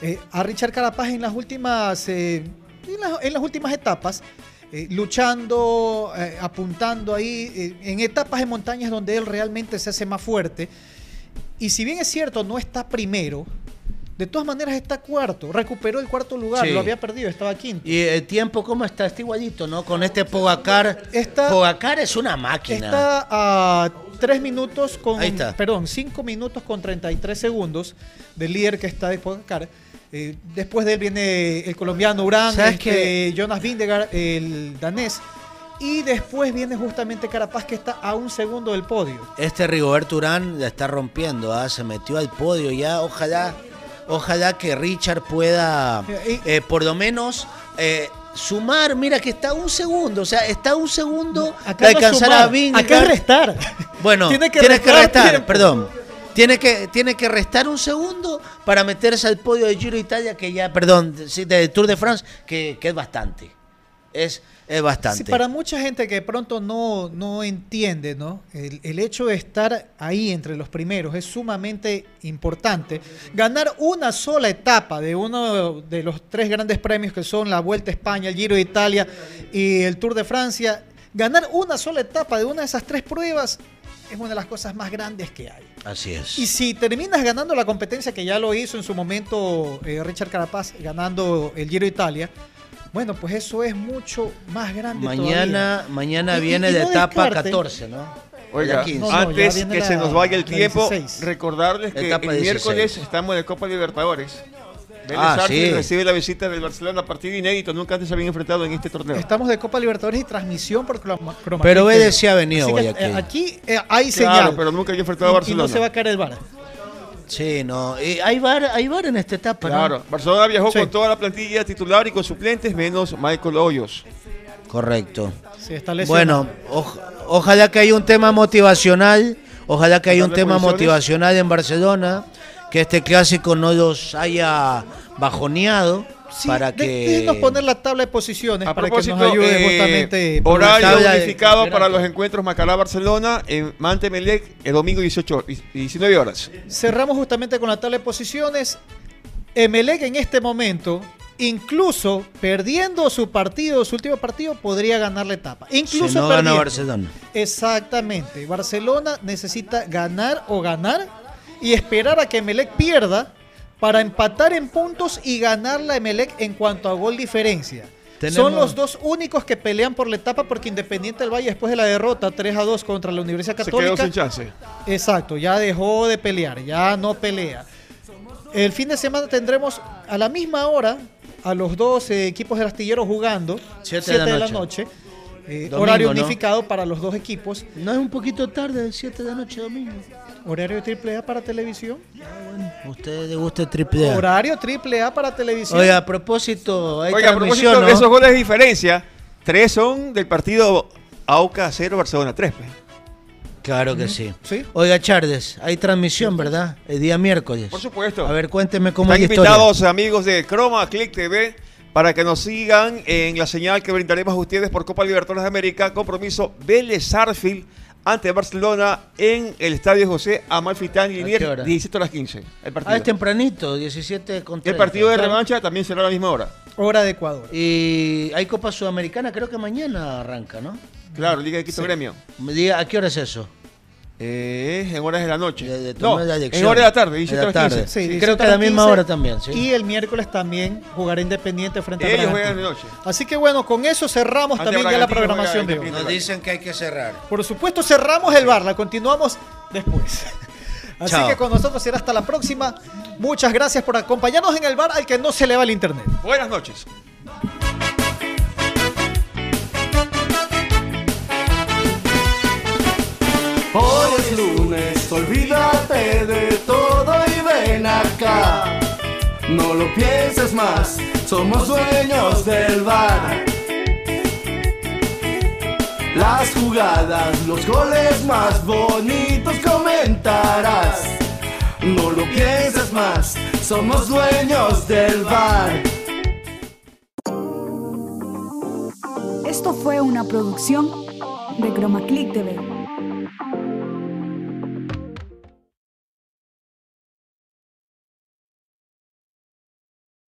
eh, a Richard Carapaz en las últimas, eh, en, las, en las últimas etapas, eh, luchando, eh, apuntando ahí, eh, en etapas en montañas donde él realmente se hace más fuerte. Y si bien es cierto, no está primero, de todas maneras está cuarto, recuperó el cuarto lugar, Sí. lo había perdido, estaba quinto. Y el tiempo, ¿cómo está? Está igualito, ¿no? Con este Pogacar. Está- Pogacar es una máquina. Está a 3 minutos con. Ahí está. Perdón, 5 minutos con 33 segundos del líder que está de Pogacar. Eh, después de él viene el colombiano Urán, ¿Sabes este, qué? Jonas Vingegaard, el danés. Y después viene justamente Carapaz, que está a un segundo del podio. Este Rigoberto Urán la está rompiendo, ¿ah? se metió al podio ya. Ojalá, ojalá que Richard pueda, eh, por lo menos, eh, sumar. Mira que está un segundo, o sea, está un segundo Acá de no alcanzar sumar, a Vingegaard. Acá es restar. Bueno, Tiene que tienes que restar restar, tiempo. perdón. Tiene que, tiene que restar un segundo para meterse al podio de Giro Italia, que ya, perdón, sí, del Tour de France, que, que es bastante. Es, es bastante. Sí, para mucha gente que de pronto no, no entiende, ¿no? El, el hecho de estar ahí entre los primeros es sumamente importante. Ganar una sola etapa de uno de los tres grandes premios que son la Vuelta a España, el Giro de Italia y el Tour de Francia, ganar una sola etapa de una de esas tres pruebas es una de las cosas más grandes que hay. Así es. Y si terminas ganando la competencia que ya lo hizo en su momento eh, Richard Carapaz, ganando el Giro de Italia, bueno, pues eso es mucho más grande Mañana, todavía. mañana Y- y- viene y la no etapa descarte- 14, ¿no? Oiga, La 15. No, antes que la- se nos vaya el tiempo, 16. recordarles que Etapa el 16. miércoles estamos en la Copa Libertadores. Vélez Ah, sí. recibe la visita del Barcelona, partido inédito, nunca antes se habían enfrentado en este torneo. Estamos de Copa Libertadores y transmisión por Croma Croma Pero Vélez sí ha venido Así a que, Guayaquil. eh, aquí eh, hay Claro, señal. pero nunca había enfrentado a Y- y Barcelona. no se va a caer el bar. Sí, no. Y hay bar, hay bar en esta etapa, ¿no? Claro, Barcelona viajó Sí. con toda la plantilla titular y con suplentes, menos Michael Hoyos. Correcto. Sí, está lesionado. Bueno, oj- ojalá que haya un tema motivacional, ojalá que haya un tema motivacional en Barcelona, que este clásico no los haya bajoneado Sí, para de- que déjenos poner la tabla de posiciones A para que propósito, nos ayude eh, justamente. horario de unificado para los encuentros Macalá-Barcelona en Mantemelec el domingo 18 y 19 horas. Cerramos justamente con la tabla de posiciones. Emelec en este momento, incluso perdiendo su partido, su último partido, podría ganar la etapa. Incluso Si no gana. Barcelona. Exactamente. Barcelona necesita ganar o ganar y esperar a que Emelec pierda para empatar en puntos y ganar la Emelec en cuanto a gol diferencia. Son los dos únicos que pelean por la etapa porque Independiente del Valle después de la derrota 3 a 2 contra la Universidad Se quedó Católica sin chance. Exacto, ya dejó de pelear, ya no pelea. El fin de semana tendremos a la misma hora a los dos eh, equipos del astillero jugando, Siete 7 de de la la noche. Eh, Domingo, horario ¿no? unificado para los dos equipos. No es un poquito tarde, 7 de la noche domingo. Horario triple A para televisión. Usted le gusta el triple A. Horario triple A para televisión. Oiga, a propósito, hay Oiga, a propósito ¿no? de esos goles de diferencia, tres son del partido AUCA 0 Barcelona 3. pues. Claro que sí. Sí. Oiga, Chardes, hay transmisión, ¿verdad? El día miércoles. Por supuesto. A ver, cuénteme cómo Están es la historia. invitados amigos de Chroma Click TV para que nos sigan en la señal que brindaremos a ustedes por Copa Libertadores de América. Compromiso Vélez Sarfield ante Barcelona en el Estadio José Amalfitani qué Liniers, hora? 17 horas 15. El partido. Ah, es tempranito, 17 con el 30. partido de revancha también será a la misma hora. Hora de Ecuador. Y hay Copa Sudamericana, creo que mañana arranca, ¿no? Claro, Liga de Quito Gremio. Me diga, ¿A qué hora es eso? Eh, en horas de la noche. De- de no, la en horas de la tarde, De 17 la horas tarde. 15. Sí, creo que a 17 la misma 15, hora también, sí. Y el miércoles también jugará Independiente frente a Ellos de noche. Así que bueno, con eso cerramos Ante también ya la programación juega de hoy. Independiente. Nos dicen que hay que cerrar. Por supuesto, cerramos el bar, la continuamos después. Así Chao. que con nosotros será hasta la próxima. Muchas gracias por acompañarnos en el bar al que no se le va el internet. Buenas noches. Olvídate de todo y ven acá. No lo pienses más, somos dueños del bar. Las jugadas, los goles más bonitos comentarás. No lo pienses más, somos dueños del bar. Esto fue una producción de Chroma Click TV.